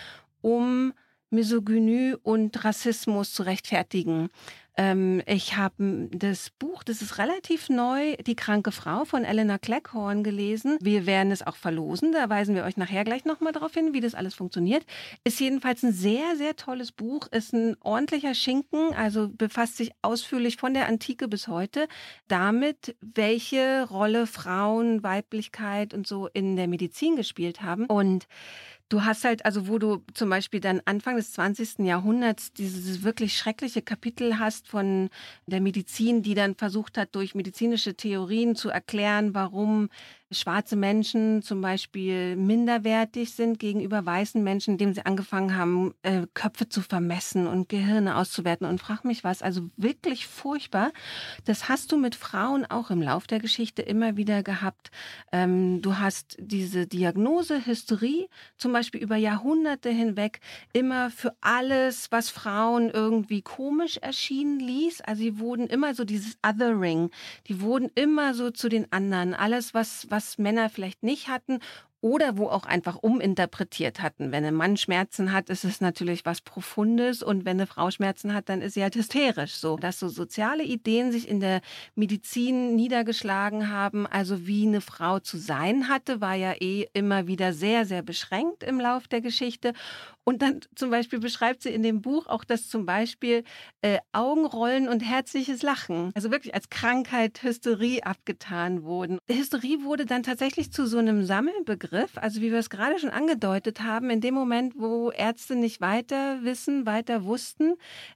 um Misogynie und Rassismus zu rechtfertigen. Ähm, ich habe das Buch, das ist relativ neu, Die kranke Frau von Elena Cleckhorn gelesen. Wir werden es auch verlosen. Da weisen wir euch nachher gleich nochmal darauf hin, wie das alles funktioniert. Ist jedenfalls ein sehr, sehr tolles Buch. Ist ein ordentlicher Schinken, also befasst sich ausführlich von der Antike bis heute damit, welche Rolle Frauen, Weiblichkeit und so in der Medizin gespielt haben. Und Du hast halt, also wo du zum Beispiel dann Anfang des 20. Jahrhunderts dieses wirklich schreckliche Kapitel hast von der Medizin, die dann versucht hat, durch medizinische Theorien zu erklären, warum schwarze Menschen zum Beispiel minderwertig sind gegenüber weißen Menschen, indem sie angefangen haben, äh, Köpfe zu vermessen und Gehirne auszuwerten und frag mich was. Also wirklich furchtbar. Das hast du mit Frauen auch im Lauf der Geschichte immer wieder gehabt. Ähm, du hast diese Diagnose Hysterie zum Beispiel über Jahrhunderte hinweg immer für alles, was Frauen irgendwie komisch erschienen ließ. Also sie wurden immer so dieses Othering. Die wurden immer so zu den anderen. Alles, was, was was Männer vielleicht nicht hatten oder wo auch einfach uminterpretiert hatten. Wenn ein Mann Schmerzen hat, ist es natürlich was Profundes und wenn eine Frau Schmerzen hat, dann ist sie halt hysterisch. So, dass so soziale Ideen sich in der Medizin niedergeschlagen haben, also wie eine Frau zu sein hatte, war ja eh immer wieder sehr, sehr beschränkt im Lauf der Geschichte. Und dann zum Beispiel beschreibt sie in dem Buch auch, dass zum Beispiel äh, Augenrollen und herzliches Lachen, also wirklich als Krankheit Hysterie abgetan wurden. Hysterie wurde dann tatsächlich zu so einem Sammelbegriff, also wie wir es gerade schon angedeutet haben, in dem Moment, wo Ärzte nicht weiter wissen, weiter wussten.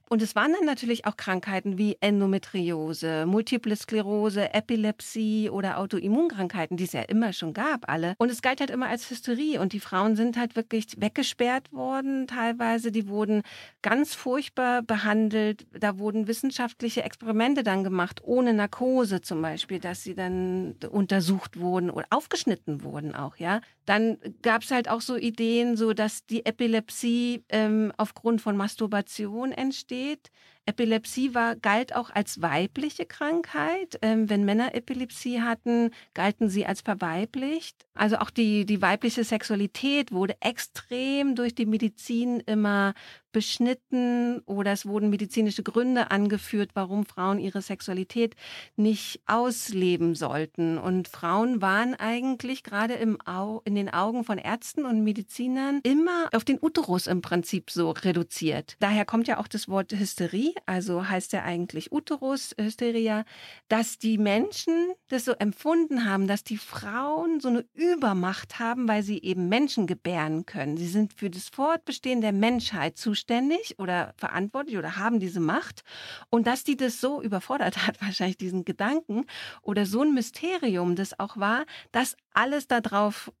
Und es waren dann natürlich auch Krankheiten wie Endometriose, Multiple Sklerose, Epilepsie oder Autoimmunkrankheiten, die es ja immer schon gab, alle. Und es galt halt immer als Hysterie und die Frauen sind halt wirklich weggesperrt worden worden, teilweise. Die wurden ganz furchtbar behandelt. Da wurden wissenschaftliche Experimente dann gemacht, ohne Narkose zum Beispiel, dass sie dann untersucht wurden oder aufgeschnitten wurden auch, ja. Dann gab es halt auch so Ideen, so dass die Epilepsie ähm, aufgrund von Masturbation entsteht. Epilepsie war, galt auch als weibliche Krankheit. Ähm, wenn Männer Epilepsie hatten, galten sie als verweiblicht. Also auch die, die weibliche Sexualität wurde extrem durch die Medizin immer beschnitten oder es wurden medizinische Gründe angeführt, warum Frauen ihre Sexualität nicht ausleben sollten. Und Frauen waren eigentlich gerade im Au in den Augen von Ärzten und Medizinern immer auf den Uterus im Prinzip so reduziert. Daher kommt ja auch das Wort Hysterie, also heißt ja eigentlich Uterus, Hysteria, dass die Menschen das so empfunden haben, dass die Frauen so eine Übermacht haben, weil sie eben Menschen gebären können. Sie sind für das Fortbestehen der Menschheit zuständig zuständig oder verantwortlich oder haben diese Macht. Und dass die das so überfordert hat, wahrscheinlich diesen Gedanken oder so ein Mysterium das auch war, dass alles darauf,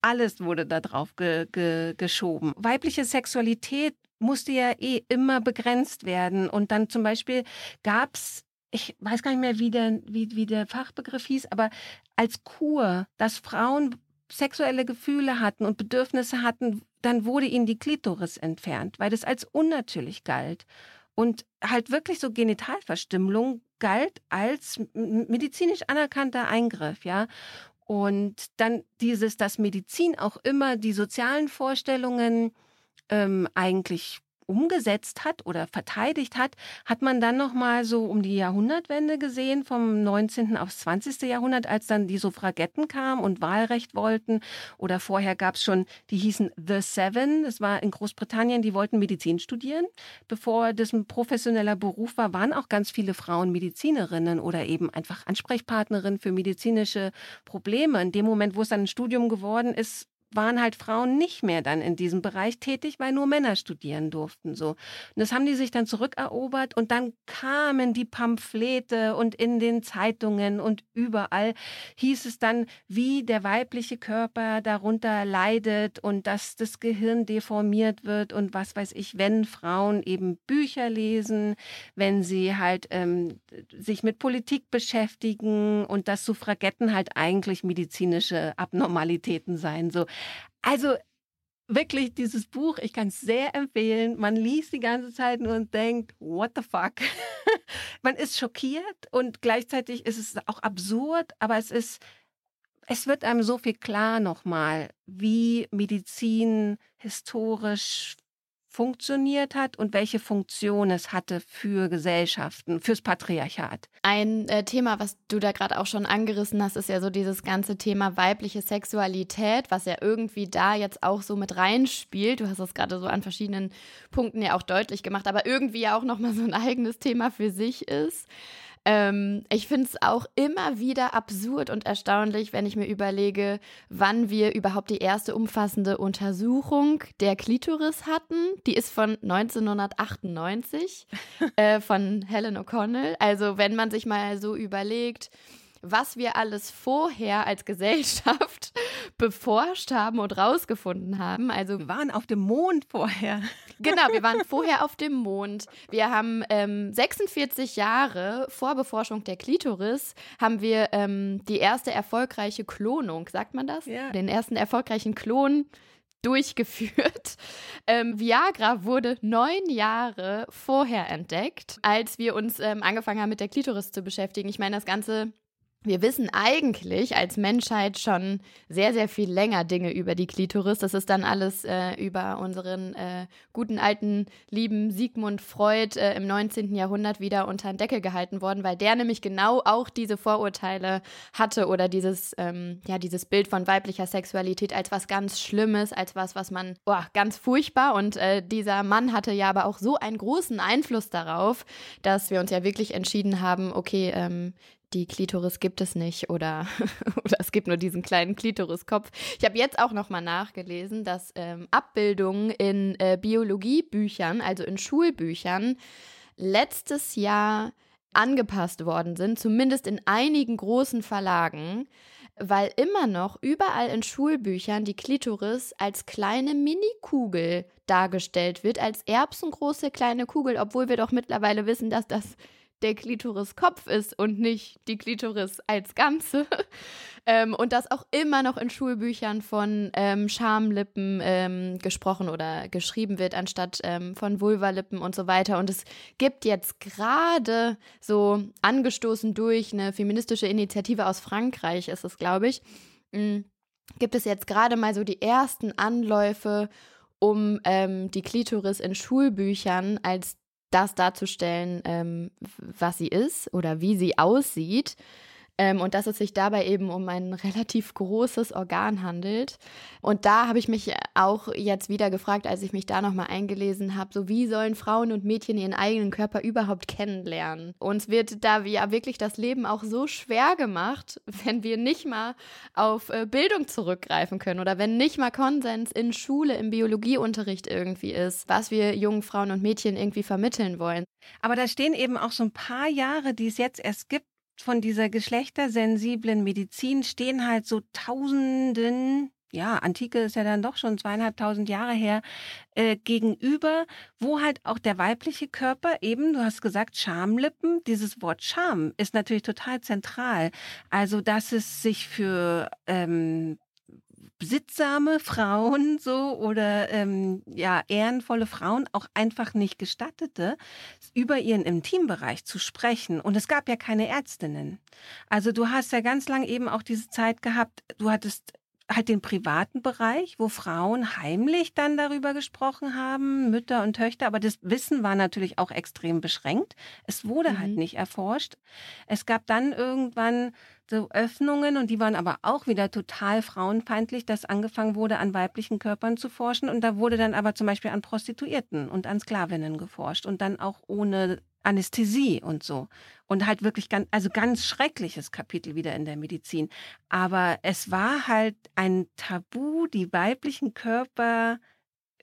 alles wurde darauf ge, ge, geschoben. Weibliche Sexualität musste ja eh immer begrenzt werden. Und dann zum Beispiel gab es ich weiß gar nicht mehr, wie der, wie, wie der Fachbegriff hieß, aber als Kur, dass Frauen sexuelle Gefühle hatten und Bedürfnisse hatten, dann wurde ihnen die Klitoris entfernt, weil das als unnatürlich galt. Und halt wirklich so Genitalverstümmelung galt als medizinisch anerkannter Eingriff, ja. Und dann dieses, dass Medizin auch immer die sozialen Vorstellungen ähm, eigentlich umgesetzt hat oder verteidigt hat, hat man dann noch mal so um die Jahrhundertwende gesehen, vom 19. aufs 20. Jahrhundert, als dann die Suffragetten kamen und Wahlrecht wollten. Oder vorher gab es schon, die hießen The Seven, das war in Großbritannien, die wollten Medizin studieren. Bevor das ein professioneller Beruf war, waren auch ganz viele Frauen Medizinerinnen oder eben einfach Ansprechpartnerinnen für medizinische Probleme. In dem Moment, wo es dann ein Studium geworden ist, waren halt Frauen nicht mehr dann in diesem Bereich tätig, weil nur Männer studieren durften. So. Und das haben die sich dann zurückerobert und dann kamen die Pamphlete und in den Zeitungen und überall hieß es dann, wie der weibliche Körper darunter leidet und dass das Gehirn deformiert wird und was weiß ich, wenn Frauen eben Bücher lesen, wenn sie halt ähm, sich mit Politik beschäftigen und dass Suffragetten halt eigentlich medizinische Abnormalitäten seien. So. Also wirklich dieses Buch, ich kann es sehr empfehlen. Man liest die ganze Zeit nur und denkt, what the fuck? Man ist schockiert und gleichzeitig ist es auch absurd, aber es ist, es wird einem so viel klar nochmal, wie Medizin historisch funktioniert hat und welche Funktion es hatte für Gesellschaften, fürs Patriarchat.
Ein äh, Thema, was du da gerade auch schon angerissen hast, ist ja so dieses ganze Thema weibliche Sexualität, was ja irgendwie da jetzt auch so mit reinspielt. Du hast das gerade so an verschiedenen Punkten ja auch deutlich gemacht, aber irgendwie ja auch nochmal so ein eigenes Thema für sich ist. Ähm, ich finde es auch immer wieder absurd und erstaunlich, wenn ich mir überlege, wann wir überhaupt die erste umfassende Untersuchung der Klitoris hatten. Die ist von 1998 äh, von Helen O'Connell. Also wenn man sich mal so überlegt, was wir alles vorher als Gesellschaft beforscht haben und rausgefunden haben. Also
wir waren auf dem Mond vorher.
Genau, wir waren vorher auf dem Mond. Wir haben ähm, 46 Jahre vor Beforschung der Klitoris haben wir ähm, die erste erfolgreiche Klonung, sagt man das?
Ja.
Den ersten erfolgreichen Klon durchgeführt. Ähm, Viagra wurde neun Jahre vorher entdeckt, als wir uns ähm, angefangen haben, mit der Klitoris zu beschäftigen. Ich meine, das Ganze wir wissen eigentlich als Menschheit schon sehr, sehr viel länger Dinge über die Klitoris. Das ist dann alles äh, über unseren äh, guten alten, lieben Sigmund Freud äh, im 19. Jahrhundert wieder unter den Deckel gehalten worden, weil der nämlich genau auch diese Vorurteile hatte oder dieses, ähm, ja, dieses Bild von weiblicher Sexualität als was ganz Schlimmes, als was, was man, boah, ganz furchtbar. Und äh, dieser Mann hatte ja aber auch so einen großen Einfluss darauf, dass wir uns ja wirklich entschieden haben, okay, ähm, die Klitoris gibt es nicht oder, oder es gibt nur diesen kleinen Klitoriskopf. Ich habe jetzt auch nochmal nachgelesen, dass ähm, Abbildungen in äh, Biologiebüchern, also in Schulbüchern, letztes Jahr angepasst worden sind, zumindest in einigen großen Verlagen, weil immer noch überall in Schulbüchern die Klitoris als kleine Minikugel dargestellt wird, als erbsengroße kleine Kugel, obwohl wir doch mittlerweile wissen, dass das der Klitoriskopf ist und nicht die Klitoris als Ganze. ähm, und das auch immer noch in Schulbüchern von ähm, Schamlippen ähm, gesprochen oder geschrieben wird, anstatt ähm, von Vulvalippen und so weiter. Und es gibt jetzt gerade so angestoßen durch eine feministische Initiative aus Frankreich, ist es, glaube ich, mh, mm, gibt es jetzt gerade mal so die ersten Anläufe, um ähm, die Klitoris in Schulbüchern als das darzustellen, ähm, was sie ist oder wie sie aussieht. Ähm, und dass es sich dabei eben um ein relativ großes Organ handelt. Und da habe ich mich auch jetzt wieder gefragt, als ich mich da nochmal eingelesen habe, so wie sollen Frauen und Mädchen ihren eigenen Körper überhaupt kennenlernen? Uns wird da ja wirklich das Leben auch so schwer gemacht, wenn wir nicht mal auf äh, Bildung zurückgreifen können oder wenn nicht mal Konsens in Schule, im Biologieunterricht irgendwie ist, was wir jungen Frauen und Mädchen irgendwie vermitteln wollen.
Aber da stehen eben auch so ein paar Jahre, die es jetzt erst gibt, von dieser geschlechtersensiblen Medizin stehen halt so Tausenden, ja, Antike ist ja dann doch schon zweieinhalbtausend Jahre her, äh, gegenüber, wo halt auch der weibliche Körper eben, du hast gesagt, Schamlippen, dieses Wort Scham ist natürlich total zentral. Also, dass es sich für ähm, besittsame Frauen so oder ähm, ja ehrenvolle Frauen auch einfach nicht gestattete, über ihren Intimbereich zu sprechen. Und es gab ja keine Ärztinnen. Also du hast ja ganz lang eben auch diese Zeit gehabt, du hattest halt den privaten Bereich, wo Frauen heimlich dann darüber gesprochen haben, Mütter und Töchter, aber das Wissen war natürlich auch extrem beschränkt. Es wurde halt mhm. halt nicht erforscht. Es gab dann irgendwann so Öffnungen und die waren aber auch wieder total frauenfeindlich, dass angefangen wurde, an weiblichen Körpern zu forschen und da wurde dann aber zum Beispiel an Prostituierten und an Sklavinnen geforscht und dann auch ohne Anästhesie und so. Und halt wirklich ganz, also ganz schreckliches Kapitel wieder in der Medizin. Aber es war halt ein Tabu, die weiblichen Körper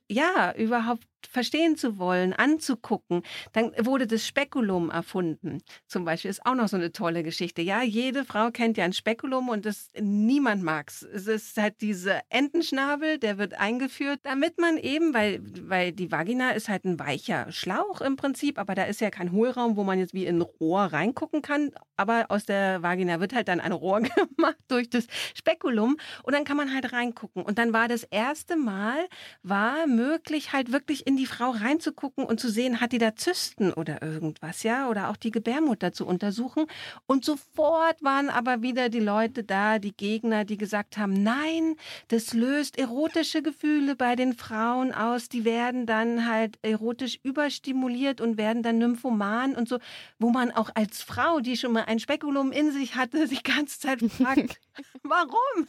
ja, überhaupt verstehen zu wollen, anzugucken. Dann wurde das Spekulum erfunden. Zum Beispiel ist auch noch so eine tolle Geschichte. Ja, jede Frau kennt ja ein Spekulum und das niemand mag's. Es ist halt dieser Entenschnabel, der wird eingeführt, damit man eben, weil, weil die Vagina ist halt ein weicher Schlauch im Prinzip, aber da ist ja kein Hohlraum, wo man jetzt wie in ein Rohr reingucken kann. Aber aus der Vagina wird halt dann ein Rohr gemacht durch das Spekulum und dann kann man halt reingucken. Und dann war das erste Mal, war möglich halt wirklich in die Frau reinzugucken und zu sehen, hat die da Zysten oder irgendwas, ja, oder auch die Gebärmutter zu untersuchen. Und sofort waren aber wieder die Leute da, die Gegner, die gesagt haben, nein, das löst erotische Gefühle bei den Frauen aus, die werden dann halt erotisch überstimuliert und werden dann nymphoman und so, wo man auch als Frau, die schon mal ein Spekulum in sich hatte, sich die ganze Zeit fragt, warum?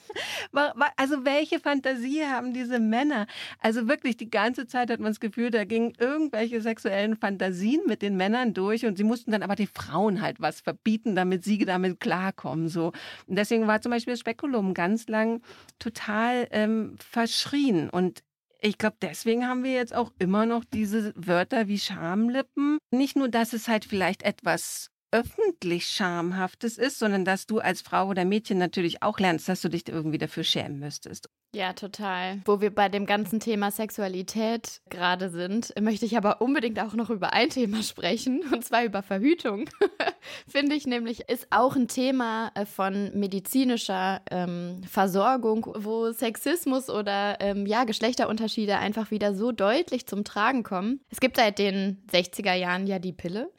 Also welche Fantasie haben diese Männer? Also wirklich die ganze Zeit hat man das Gefühl, da gingen irgendwelche sexuellen Fantasien mit den Männern durch und sie mussten dann aber die Frauen halt was verbieten, damit sie damit klarkommen. So. Und deswegen war zum Beispiel das Spekulum ganz lang total ähm, verschrien. Und ich glaube, deswegen haben wir jetzt auch immer noch diese Wörter wie Schamlippen. Nicht nur, dass es halt vielleicht etwas öffentlich Schamhaftes ist, sondern dass du als Frau oder Mädchen natürlich auch lernst, dass du dich irgendwie dafür schämen müsstest.
Ja, total. Wo wir bei dem ganzen Thema Sexualität gerade sind, möchte ich aber unbedingt auch noch über ein Thema sprechen, und zwar über Verhütung. Finde ich nämlich, ist auch ein Thema äh, von medizinischer ähm, Versorgung, wo Sexismus oder ähm, ja, Geschlechterunterschiede einfach wieder so deutlich zum Tragen kommen. Es gibt seit den 60er Jahren ja die Pille.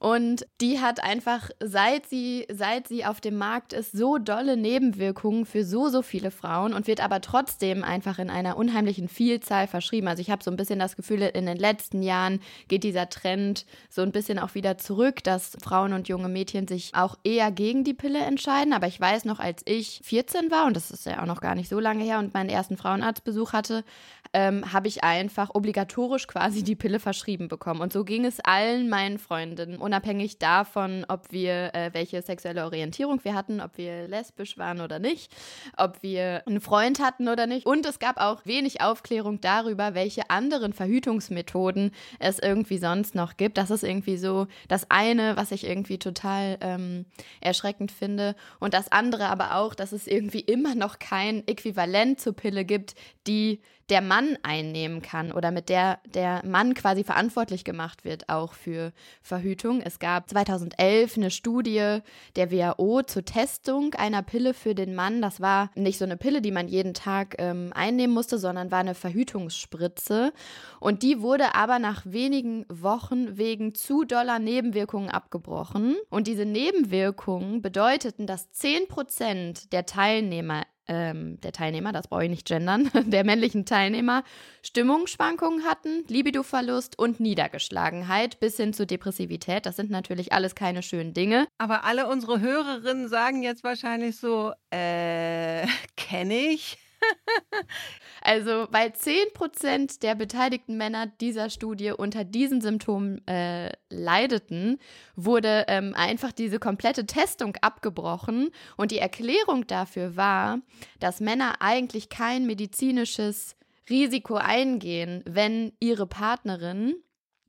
Und die hat einfach, seit sie, seit sie auf dem Markt ist, so dolle Nebenwirkungen für so, so viele Frauen und wird aber trotzdem einfach in einer unheimlichen Vielzahl verschrieben. Also ich habe so ein bisschen das Gefühl, in den letzten Jahren geht dieser Trend so ein bisschen auch wieder zurück, dass Frauen und junge Mädchen sich auch eher gegen die Pille entscheiden. Aber ich weiß noch, als ich 14 war, und das ist ja auch noch gar nicht so lange her, und meinen ersten Frauenarztbesuch hatte, ähm, habe ich einfach obligatorisch quasi die Pille verschrieben bekommen. Und so ging es allen meinen Freundinnen, unabhängig davon, ob wir äh, welche sexuelle Orientierung wir hatten, ob wir lesbisch waren oder nicht, ob wir einen Freund hatten oder nicht. Und es gab auch wenig Aufklärung darüber, welche anderen Verhütungsmethoden es irgendwie sonst noch gibt. Das ist irgendwie so das eine, was ich irgendwie total ähm, erschreckend finde. Und das andere aber auch, dass es irgendwie immer noch kein Äquivalent zur Pille gibt, die der Mann einnehmen kann oder mit der der Mann quasi verantwortlich gemacht wird, auch für Verhütung. Es gab 2011 eine Studie der WHO zur Testung einer Pille für den Mann. Das war nicht so eine Pille, die man jeden Tag ähm, einnehmen musste, sondern war eine Verhütungsspritze. Und die wurde aber nach wenigen Wochen wegen zu doller Nebenwirkungen abgebrochen. Und diese Nebenwirkungen bedeuteten, dass 10 Prozent der Teilnehmer ähm, der Teilnehmer, das brauche ich nicht gendern, der männlichen Teilnehmer Stimmungsschwankungen hatten, Libidoverlust und Niedergeschlagenheit bis hin zu Depressivität. Das sind natürlich alles keine schönen Dinge.
Aber alle unsere Hörerinnen sagen jetzt wahrscheinlich so, äh, kenne ich.
Also, weil 10% der beteiligten Männer dieser Studie unter diesen Symptomen äh, leideten, wurde ähm, einfach diese komplette Testung abgebrochen. Und die Erklärung dafür war, dass Männer eigentlich kein medizinisches Risiko eingehen, wenn ihre Partnerin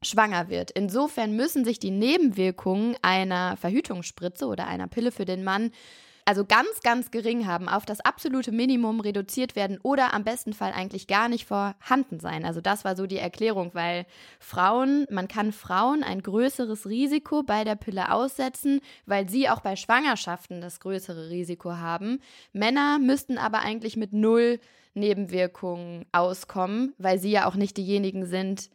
schwanger wird. Insofern müssen sich die Nebenwirkungen einer Verhütungsspritze oder einer Pille für den Mann also ganz, ganz gering haben, auf das absolute Minimum reduziert werden oder am besten Fall eigentlich gar nicht vorhanden sein. Also das war so die Erklärung, weil Frauen, man kann Frauen ein größeres Risiko bei der Pille aussetzen, weil sie auch bei Schwangerschaften das größere Risiko haben. Männer müssten aber eigentlich mit null Nebenwirkungen auskommen, weil sie ja auch nicht diejenigen sind,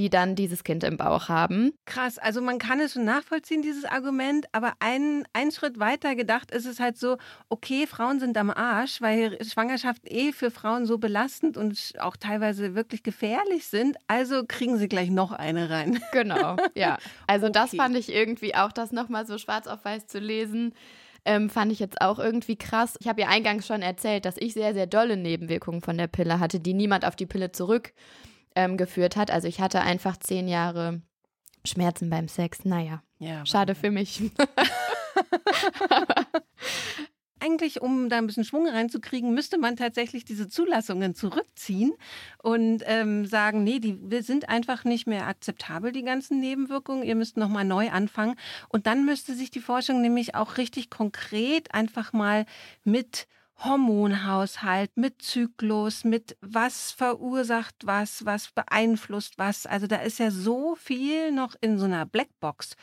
die dann dieses Kind im Bauch haben.
Krass, also man kann es schon nachvollziehen, dieses Argument, aber ein, ein Schritt weiter gedacht ist es halt so, okay, Frauen sind am Arsch, weil Schwangerschaft eh für Frauen so belastend und auch teilweise wirklich gefährlich sind, also kriegen sie gleich noch eine rein.
Genau, ja. Also okay. das fand ich irgendwie auch, das nochmal so schwarz auf weiß zu lesen. Ähm, fand ich jetzt auch irgendwie krass. Ich habe ja eingangs schon erzählt, dass ich sehr, sehr dolle Nebenwirkungen von der Pille hatte, die niemand auf die Pille zurück ähm, geführt hat. Also ich hatte einfach zehn Jahre Schmerzen beim Sex, naja. Ja, Schade für mich.
eigentlich, um da ein bisschen Schwung reinzukriegen, müsste man tatsächlich diese Zulassungen zurückziehen und ähm, sagen, nee, die sind einfach nicht mehr akzeptabel, die ganzen Nebenwirkungen. Ihr müsst nochmal neu anfangen. Und dann müsste sich die Forschung nämlich auch richtig konkret einfach mal mit Hormonhaushalt, mit Zyklus, mit was verursacht was, was beeinflusst was. Also da ist ja so viel noch in so einer Blackbox,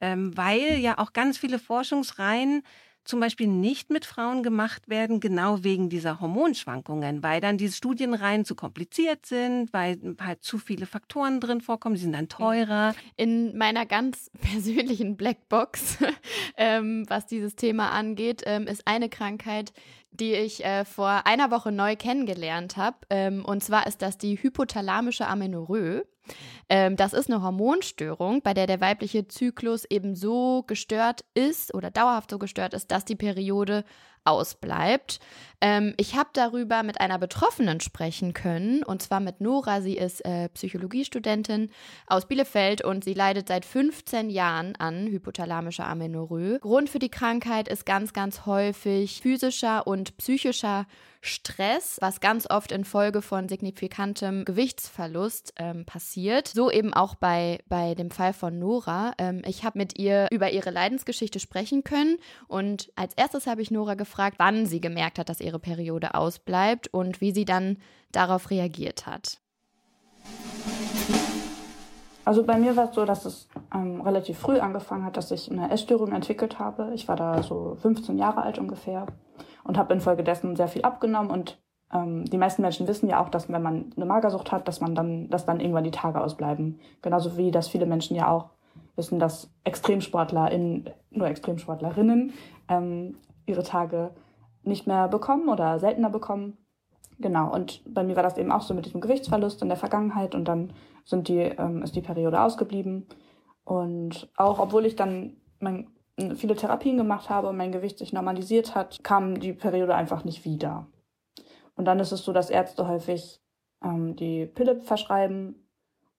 ähm, weil ja auch ganz viele Forschungsreihen zum Beispiel nicht mit Frauen gemacht werden, genau wegen dieser Hormonschwankungen, weil dann diese Studienreihen zu kompliziert sind, weil halt zu viele Faktoren drin vorkommen, die sind dann teurer.
In meiner ganz persönlichen Blackbox, ähm, was dieses Thema angeht, ähm, ist eine Krankheit, die ich äh, vor einer Woche neu kennengelernt habe. Ähm, und zwar ist das die hypothalamische Amenorrhoe. Ähm, das ist eine Hormonstörung, bei der der weibliche Zyklus eben so gestört ist oder dauerhaft so gestört ist, dass die Periode ausbleibt. Ähm, ich habe darüber mit einer Betroffenen sprechen können, und zwar mit Nora. Sie ist äh, Psychologiestudentin aus Bielefeld und sie leidet seit 15 Jahren an hypothalamischer Amenorrhoe. Grund für die Krankheit ist ganz, ganz häufig physischer und psychischer Stress, was ganz oft infolge von signifikantem Gewichtsverlust ähm, passiert. So eben auch bei, bei dem Fall von Nora. Ähm, ich habe mit ihr über ihre Leidensgeschichte sprechen können und als erstes habe ich Nora gefragt, wann sie gemerkt hat, dass ihre Periode ausbleibt und wie sie dann darauf reagiert hat.
Also bei mir war es so, dass es ähm, relativ früh angefangen hat, dass ich eine Essstörung entwickelt habe. Ich war da so 15 Jahre alt ungefähr und habe infolgedessen sehr viel abgenommen. Und ähm, die meisten Menschen wissen ja auch, dass wenn man eine Magersucht hat, dass man dann, dass dann irgendwann die Tage ausbleiben. Genauso wie dass viele Menschen ja auch wissen, dass Extremsportler in, nur Extremsportlerinnen ähm, ihre Tage nicht mehr bekommen oder seltener bekommen. Genau, und bei mir war das eben auch so mit diesem Gewichtsverlust in der Vergangenheit und dann sind die, ähm, ist die Periode ausgeblieben. Und auch obwohl ich dann mein, viele Therapien gemacht habe und mein Gewicht sich normalisiert hat, kam die Periode einfach nicht wieder. Und dann ist es so, dass Ärzte häufig ähm, die Pille verschreiben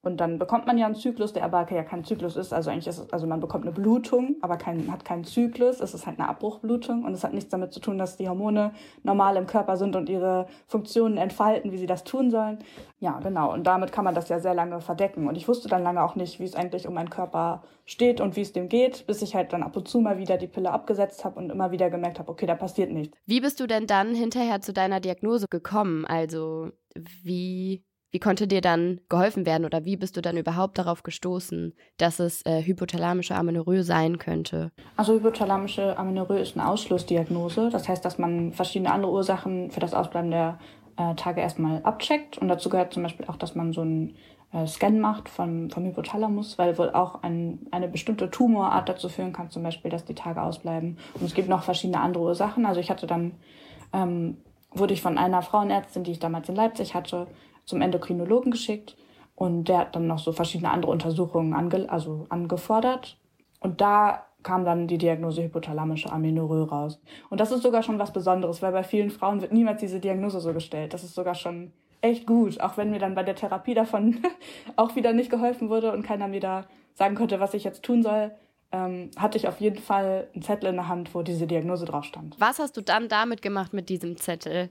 und dann bekommt man ja einen Zyklus, der aber ja kein Zyklus ist. Also eigentlich ist es, also man bekommt eine Blutung, aber kein, hat keinen Zyklus. Es ist halt eine Abbruchblutung und es hat nichts damit zu tun, dass die Hormone normal im Körper sind und ihre Funktionen entfalten, wie sie das tun sollen. Ja, genau. Und damit kann man das ja sehr lange verdecken. Und ich wusste dann lange auch nicht, wie es eigentlich um meinen Körper steht und wie es dem geht, bis ich halt dann ab und zu mal wieder die Pille abgesetzt habe und immer wieder gemerkt habe, okay, da passiert nichts.
Wie bist du denn dann hinterher zu deiner Diagnose gekommen? Also wie wie konnte dir dann geholfen werden oder wie bist du dann überhaupt darauf gestoßen, dass es äh, hypothalamische Amenorrhoe sein könnte?
Also hypothalamische Amenorrhoe ist eine Ausschlussdiagnose. Das heißt, dass man verschiedene andere Ursachen für das Ausbleiben der äh, Tage erstmal abcheckt. Und dazu gehört zum Beispiel auch, dass man so einen äh, Scan macht vom, vom Hypothalamus, weil wohl auch ein, eine bestimmte Tumorart dazu führen kann, zum Beispiel, dass die Tage ausbleiben. Und es gibt noch verschiedene andere Ursachen. Also ich hatte dann, ähm, wurde ich von einer Frauenärztin, die ich damals in Leipzig hatte, zum Endokrinologen geschickt und der hat dann noch so verschiedene andere Untersuchungen ange also angefordert. Und da kam dann die Diagnose hypothalamische Amenorrhoe raus. Und das ist sogar schon was Besonderes, weil bei vielen Frauen wird niemals diese Diagnose so gestellt. Das ist sogar schon echt gut, auch wenn mir dann bei der Therapie davon auch wieder nicht geholfen wurde und keiner mir da sagen konnte, was ich jetzt tun soll, ähm, hatte ich auf jeden Fall einen Zettel in der Hand, wo diese Diagnose drauf stand.
Was hast du dann damit gemacht mit diesem Zettel?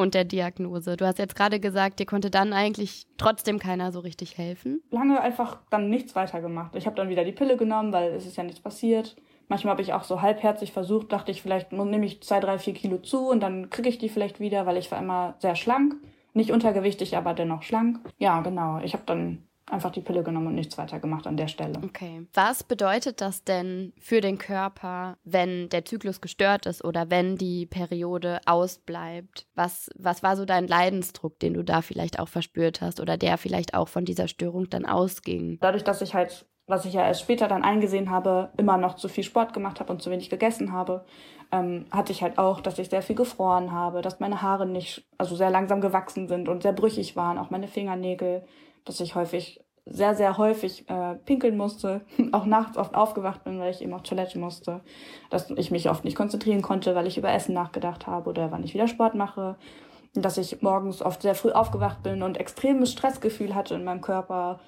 Und der Diagnose? Du hast jetzt gerade gesagt, dir konnte dann eigentlich trotzdem keiner so richtig helfen.
Lange einfach dann nichts weiter gemacht. Ich habe dann wieder die Pille genommen, weil es ist ja nichts passiert. Manchmal habe ich auch so halbherzig versucht, dachte ich, vielleicht nehme ich zwei, drei, vier Kilo zu und dann kriege ich die vielleicht wieder, weil ich war immer sehr schlank. Nicht untergewichtig, aber dennoch schlank. Ja, genau. Ich habe dann einfach die Pille genommen und nichts weiter gemacht an der Stelle.
Okay. Was bedeutet das denn für den Körper, wenn der Zyklus gestört ist oder wenn die Periode ausbleibt? Was, was war so dein Leidensdruck, den du da vielleicht auch verspürt hast oder der vielleicht auch von dieser Störung dann ausging?
Dadurch, dass ich halt was ich ja erst später dann eingesehen habe, immer noch zu viel Sport gemacht habe und zu wenig gegessen habe, ähm, hatte ich halt auch, dass ich sehr viel gefroren habe, dass meine Haare nicht, also sehr langsam gewachsen sind und sehr brüchig waren, auch meine Fingernägel dass ich häufig, sehr, sehr häufig äh, pinkeln musste, auch nachts oft aufgewacht bin, weil ich eben auf Toilette musste, dass ich mich oft nicht konzentrieren konnte, weil ich über Essen nachgedacht habe oder wann ich wieder Sport mache, dass ich morgens oft sehr früh aufgewacht bin und extremes Stressgefühl hatte in meinem Körper.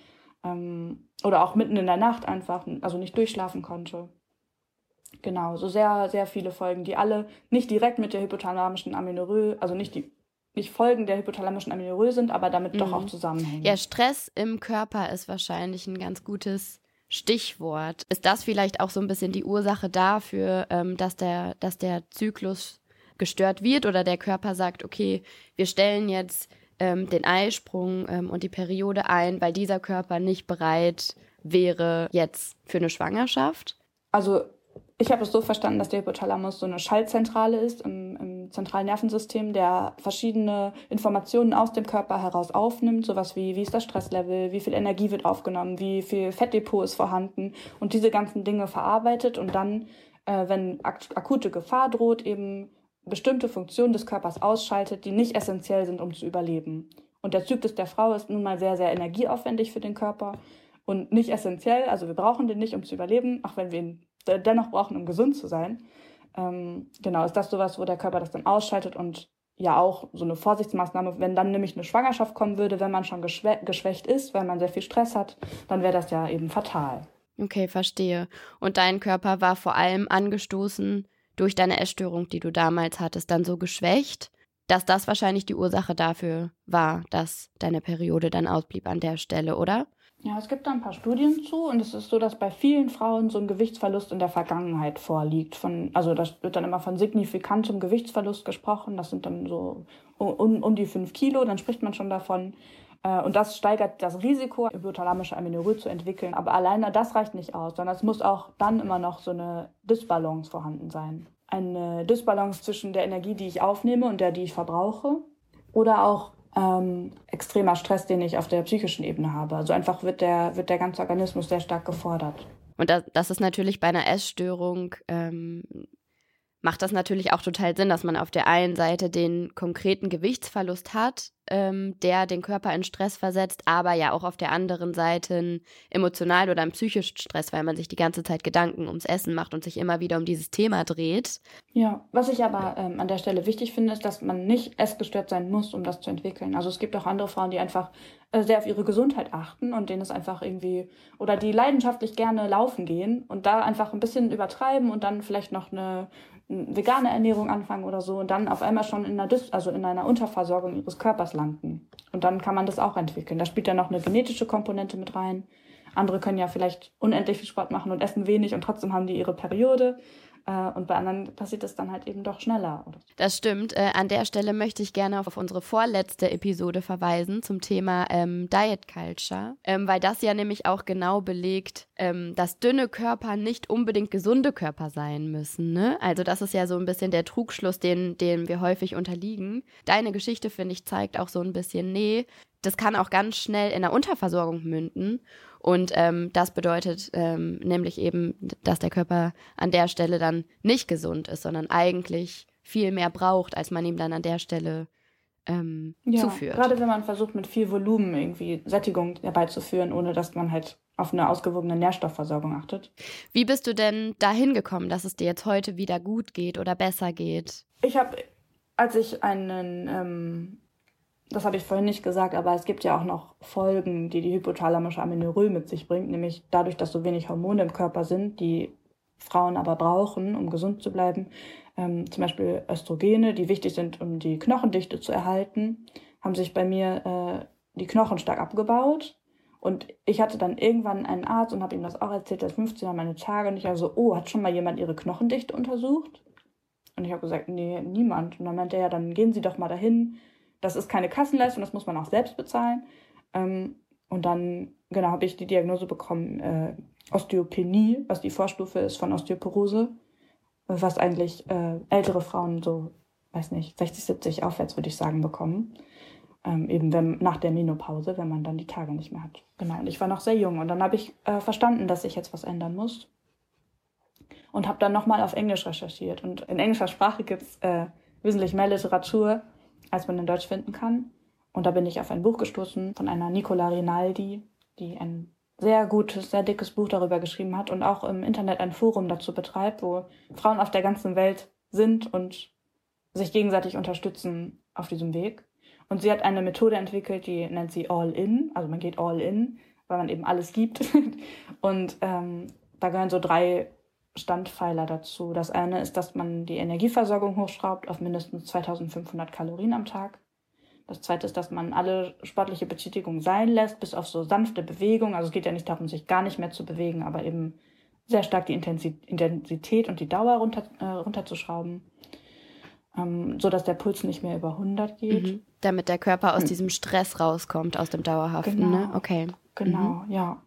Ähm, oder auch mitten in der Nacht einfach, also nicht durchschlafen konnte. Genau, so sehr, sehr viele Folgen, die alle nicht direkt mit der hypothalamischen Amenorrhoe, also nicht die nicht Folgen der hypothalamischen Amenorrhoe sind, aber damit mhm. doch auch zusammenhängen.
Ja, Stress im Körper ist wahrscheinlich ein ganz gutes Stichwort. Ist das vielleicht auch so ein bisschen die Ursache dafür, ähm, dass, der, dass der Zyklus gestört wird oder der Körper sagt, okay, wir stellen jetzt ähm, den Eisprung ähm, und die Periode ein, weil dieser Körper nicht bereit wäre jetzt für eine Schwangerschaft?
Also ich habe es so verstanden, dass der Hypothalamus so eine Schaltzentrale ist im, im zentralen Nervensystem, der verschiedene Informationen aus dem Körper heraus aufnimmt, sowas wie wie ist das Stresslevel, wie viel Energie wird aufgenommen, wie viel Fettdepot ist vorhanden und diese ganzen Dinge verarbeitet und dann, äh, wenn ak akute Gefahr droht, eben bestimmte Funktionen des Körpers ausschaltet, die nicht essentiell sind, um zu überleben. Und der Zyklus der Frau ist nun mal sehr, sehr energieaufwendig für den Körper und nicht essentiell. Also wir brauchen den nicht, um zu überleben, auch wenn wir ihn dennoch brauchen, um gesund zu sein. Ähm, genau, ist das sowas, wo der Körper das dann ausschaltet und ja auch so eine Vorsichtsmaßnahme, wenn dann nämlich eine Schwangerschaft kommen würde, wenn man schon geschwä geschwächt ist, weil man sehr viel Stress hat, dann wäre das ja eben fatal.
Okay, verstehe. Und dein Körper war vor allem angestoßen durch deine Essstörung, die du damals hattest, dann so geschwächt, dass das wahrscheinlich die Ursache dafür war, dass deine Periode dann ausblieb an der Stelle, oder?
Ja, es gibt da ein paar Studien zu und es ist so, dass bei vielen Frauen so ein Gewichtsverlust in der Vergangenheit vorliegt. Von, also da wird dann immer von signifikantem Gewichtsverlust gesprochen. Das sind dann so um, um die fünf Kilo, dann spricht man schon davon. Äh, und das steigert das Risiko, hypothalamische Amenorrhoe zu entwickeln. Aber alleine das reicht nicht aus, sondern es muss auch dann immer noch so eine Dysbalance vorhanden sein. Eine Dysbalance zwischen der Energie, die ich aufnehme und der, die ich verbrauche. Oder auch ähm, extremer Stress, den ich auf der psychischen Ebene habe. Also einfach wird der, wird der ganze Organismus sehr stark gefordert.
Und das, ist natürlich bei einer Essstörung ähm, macht das natürlich auch total Sinn, dass man auf der einen Seite den konkreten Gewichtsverlust hat, ähm, der den Körper in Stress versetzt, aber ja auch auf der anderen Seite einen emotionalen oder einen psychischen Stress, weil man sich die ganze Zeit Gedanken ums Essen macht und sich immer wieder um dieses Thema dreht.
Ja, was ich aber ähm, an der Stelle wichtig finde, ist, dass man nicht essgestört sein muss, um das zu entwickeln. Also es gibt auch andere Frauen, die einfach äh, sehr auf ihre Gesundheit achten und denen es einfach irgendwie oder die leidenschaftlich gerne laufen gehen und da einfach ein bisschen übertreiben und dann vielleicht noch eine vegane Ernährung anfangen oder so und dann auf einmal schon in einer, Dis also in einer Unterversorgung ihres Körpers landen. Und dann kann man das auch entwickeln. Da spielt ja noch eine genetische Komponente mit rein. Andere können ja vielleicht unendlich viel Sport machen und essen wenig und trotzdem haben die ihre Periode. Äh, und bei anderen passiert es dann halt eben doch schneller.
Das stimmt. Äh, an der Stelle möchte ich gerne auf unsere vorletzte Episode verweisen zum Thema ähm, Diet Culture, ähm, weil das ja nämlich auch genau belegt, ähm, dass dünne Körper nicht unbedingt gesunde Körper sein müssen. Ne? Also das ist ja so ein bisschen der Trugschluss, den, dem wir häufig unterliegen. Deine Geschichte, finde ich, zeigt auch so ein bisschen, nee, das kann auch ganz schnell in der Unterversorgung münden. Und ähm, das bedeutet ähm, nämlich eben, dass der Körper an der Stelle dann nicht gesund ist, sondern eigentlich viel mehr braucht, als man ihm dann an der Stelle ähm, ja, zuführt.
Gerade wenn man versucht, mit viel Volumen irgendwie Sättigung herbeizuführen, ohne dass man halt auf eine ausgewogene Nährstoffversorgung achtet.
Wie bist du denn dahin gekommen, dass es dir jetzt heute wieder gut geht oder besser geht?
Ich habe, als ich einen ähm, das habe ich vorhin nicht gesagt, aber es gibt ja auch noch Folgen, die die hypothalamische Amenorrhoe mit sich bringt, nämlich dadurch, dass so wenig Hormone im Körper sind, die Frauen aber brauchen, um gesund zu bleiben, ähm, zum Beispiel Östrogene, die wichtig sind, um die Knochendichte zu erhalten, haben sich bei mir äh, die Knochen stark abgebaut. Und ich hatte dann irgendwann einen Arzt und habe ihm das auch erzählt, dass 15 Jahre meine Tage und ich also, oh, hat schon mal jemand ihre Knochendichte untersucht? Und ich habe gesagt, nee, niemand. Und dann meinte er, ja, dann gehen Sie doch mal dahin, das ist keine Kassenleistung, das muss man auch selbst bezahlen. Ähm, und dann, genau, habe ich die Diagnose bekommen, äh, Osteopenie, was die Vorstufe ist von Osteoporose, was eigentlich äh, ältere Frauen so, weiß nicht, 60, 70 aufwärts, würde ich sagen, bekommen. Ähm, eben wenn, nach der Menopause, wenn man dann die Tage nicht mehr hat. Genau, und ich war noch sehr jung und dann habe ich äh, verstanden, dass ich jetzt was ändern muss. Und habe dann nochmal auf Englisch recherchiert. Und in englischer Sprache gibt es äh, wesentlich mehr Literatur als man in Deutsch finden kann. Und da bin ich auf ein Buch gestoßen von einer Nicola Rinaldi, die ein sehr gutes, sehr dickes Buch darüber geschrieben hat und auch im Internet ein Forum dazu betreibt, wo Frauen auf der ganzen Welt sind und sich gegenseitig unterstützen auf diesem Weg. Und sie hat eine Methode entwickelt, die nennt sie All In, also man geht All In, weil man eben alles gibt. und ähm, da gehören so drei Standpfeiler dazu. Das eine ist, dass man die Energieversorgung hochschraubt auf mindestens 2500 Kalorien am Tag. Das zweite ist, dass man alle sportliche Betätigung sein lässt, bis auf so sanfte Bewegung. Also es geht ja nicht darum, sich gar nicht mehr zu bewegen, aber eben sehr stark die Intensität und die Dauer runter, äh, runterzuschrauben, ähm, so dass der Puls nicht mehr über 100 geht. Mhm.
Damit der Körper aus hm. diesem Stress rauskommt, aus dem Dauerhaften,
genau.
ne? Okay.
Genau, mhm. ja.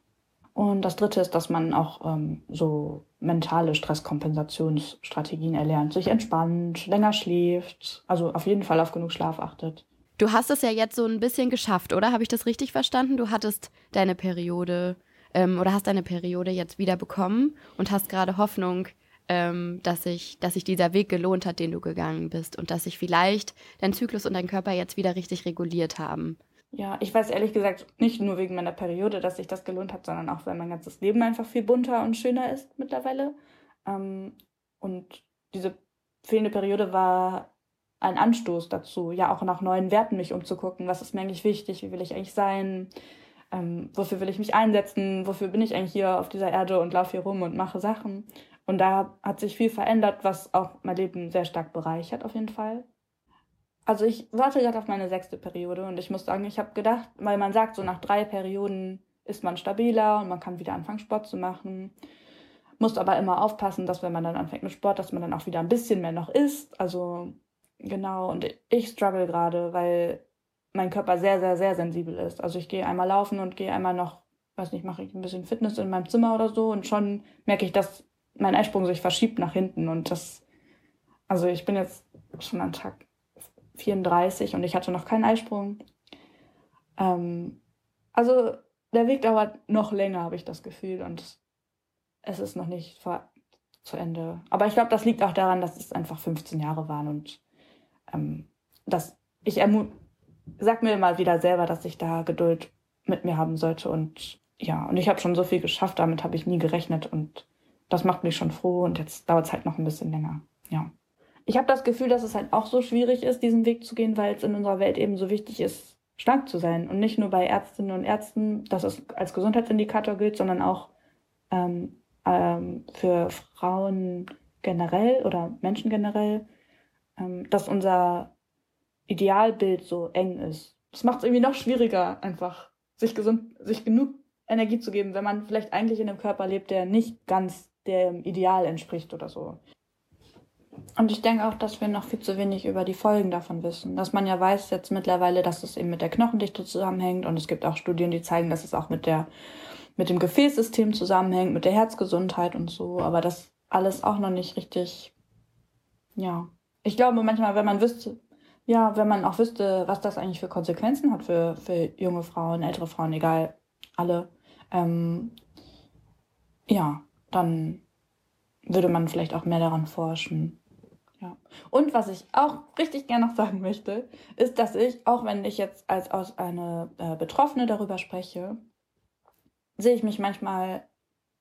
Und das dritte ist, dass man auch ähm, so mentale Stresskompensationsstrategien erlernt, sich entspannt, länger schläft, also auf jeden Fall auf genug Schlaf achtet.
Du hast es ja jetzt so ein bisschen geschafft, oder? Habe ich das richtig verstanden? Du hattest deine Periode ähm, oder hast deine Periode jetzt wieder bekommen und hast gerade Hoffnung, ähm, dass, sich, dass sich dieser Weg gelohnt hat, den du gegangen bist und dass sich vielleicht dein Zyklus und dein Körper jetzt wieder richtig reguliert haben.
Ja, ich weiß ehrlich gesagt nicht nur wegen meiner Periode, dass sich das gelohnt hat, sondern auch, weil mein ganzes Leben einfach viel bunter und schöner ist mittlerweile. Ähm, und diese fehlende Periode war ein Anstoß dazu, ja auch nach neuen Werten mich umzugucken. Was ist mir eigentlich wichtig? Wie will ich eigentlich sein? Ähm, wofür will ich mich einsetzen? Wofür bin ich eigentlich hier auf dieser Erde und laufe hier rum und mache Sachen? Und da hat sich viel verändert, was auch mein Leben sehr stark bereichert, auf jeden Fall. Also ich warte gerade auf meine sechste Periode und ich muss sagen, ich habe gedacht, weil man sagt, so nach drei Perioden ist man stabiler und man kann wieder anfangen, Sport zu machen. Muss aber immer aufpassen, dass wenn man dann anfängt mit Sport, dass man dann auch wieder ein bisschen mehr noch isst. Also genau, und ich struggle gerade, weil mein Körper sehr, sehr, sehr sensibel ist. Also ich gehe einmal laufen und gehe einmal noch, weiß nicht, mache ich ein bisschen Fitness in meinem Zimmer oder so und schon merke ich, dass mein Eisprung sich verschiebt nach hinten und das, also ich bin jetzt schon am Tag 34 und ich hatte noch keinen Eisprung. Ähm, also der Weg dauert noch länger, habe ich das Gefühl, und es ist noch nicht zu Ende. Aber ich glaube, das liegt auch daran, dass es einfach 15 Jahre waren und ähm, dass ich sag mir mal wieder selber, dass ich da Geduld mit mir haben sollte und ja, und ich habe schon so viel geschafft, damit habe ich nie gerechnet und das macht mich schon froh und jetzt dauert es halt noch ein bisschen länger. Ja ich habe das Gefühl, dass es halt auch so schwierig ist, diesen Weg zu gehen, weil es in unserer Welt eben so wichtig ist, stark zu sein. Und nicht nur bei Ärztinnen und Ärzten, dass es als Gesundheitsindikator gilt, sondern auch ähm, ähm, für Frauen generell oder Menschen generell, ähm, dass unser Idealbild so eng ist. Das macht es irgendwie noch schwieriger, einfach sich gesund, sich genug Energie zu geben, wenn man vielleicht eigentlich in einem Körper lebt, der nicht ganz dem Ideal entspricht oder so. Und ich denke auch, dass wir noch viel zu wenig über die Folgen davon wissen. Dass man ja weiß jetzt mittlerweile, dass es eben mit der Knochendichte zusammenhängt. Und es gibt auch Studien, die zeigen, dass es auch mit der, mit dem Gefäßsystem zusammenhängt, mit der Herzgesundheit und so. Aber das alles auch noch nicht richtig, ja. Ich glaube manchmal, wenn man wüsste, ja, wenn man auch wüsste, was das eigentlich für Konsequenzen hat für, für junge Frauen, ältere Frauen, egal, alle, ähm, ja, dann würde man vielleicht auch mehr daran forschen. Ja. Und was ich auch richtig gerne noch sagen möchte, ist, dass ich, auch wenn ich jetzt als aus eine äh, Betroffene darüber spreche, sehe ich mich manchmal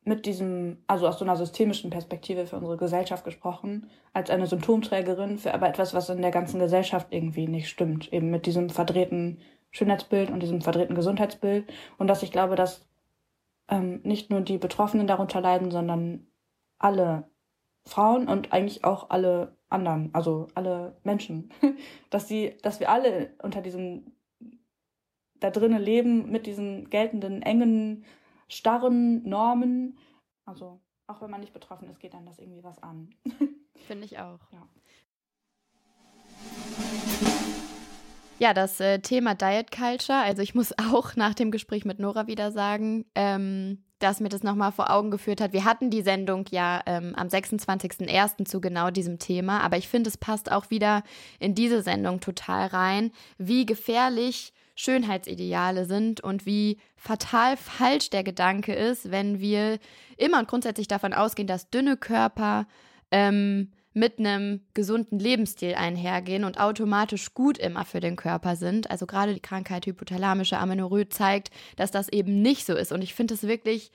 mit diesem, also aus so einer systemischen Perspektive für unsere Gesellschaft gesprochen, als eine Symptomträgerin für aber etwas, was in der ganzen Gesellschaft irgendwie nicht stimmt. Eben mit diesem verdrehten Schönheitsbild und diesem verdrehten Gesundheitsbild. Und dass ich glaube, dass ähm, nicht nur die Betroffenen darunter leiden, sondern alle Frauen und eigentlich auch alle anderen, also alle Menschen, dass sie, dass wir alle unter diesem da drinnen leben mit diesen geltenden engen, starren Normen. Also auch wenn man nicht betroffen ist, geht dann das irgendwie was an.
Finde ich auch. Ja. Ja, das äh, Thema Diet Culture, also ich muss auch nach dem Gespräch mit Nora wieder sagen, ähm, dass mir das nochmal vor Augen geführt hat. Wir hatten die Sendung ja ähm, am 26.01. zu genau diesem Thema, aber ich finde, es passt auch wieder in diese Sendung total rein, wie gefährlich Schönheitsideale sind und wie fatal falsch der Gedanke ist, wenn wir immer und grundsätzlich davon ausgehen, dass dünne Körper ähm, mit einem gesunden Lebensstil einhergehen und automatisch gut immer für den Körper sind. Also gerade die Krankheit hypothalamische Amenorrhoe zeigt, dass das eben nicht so ist. Und ich finde es wirklich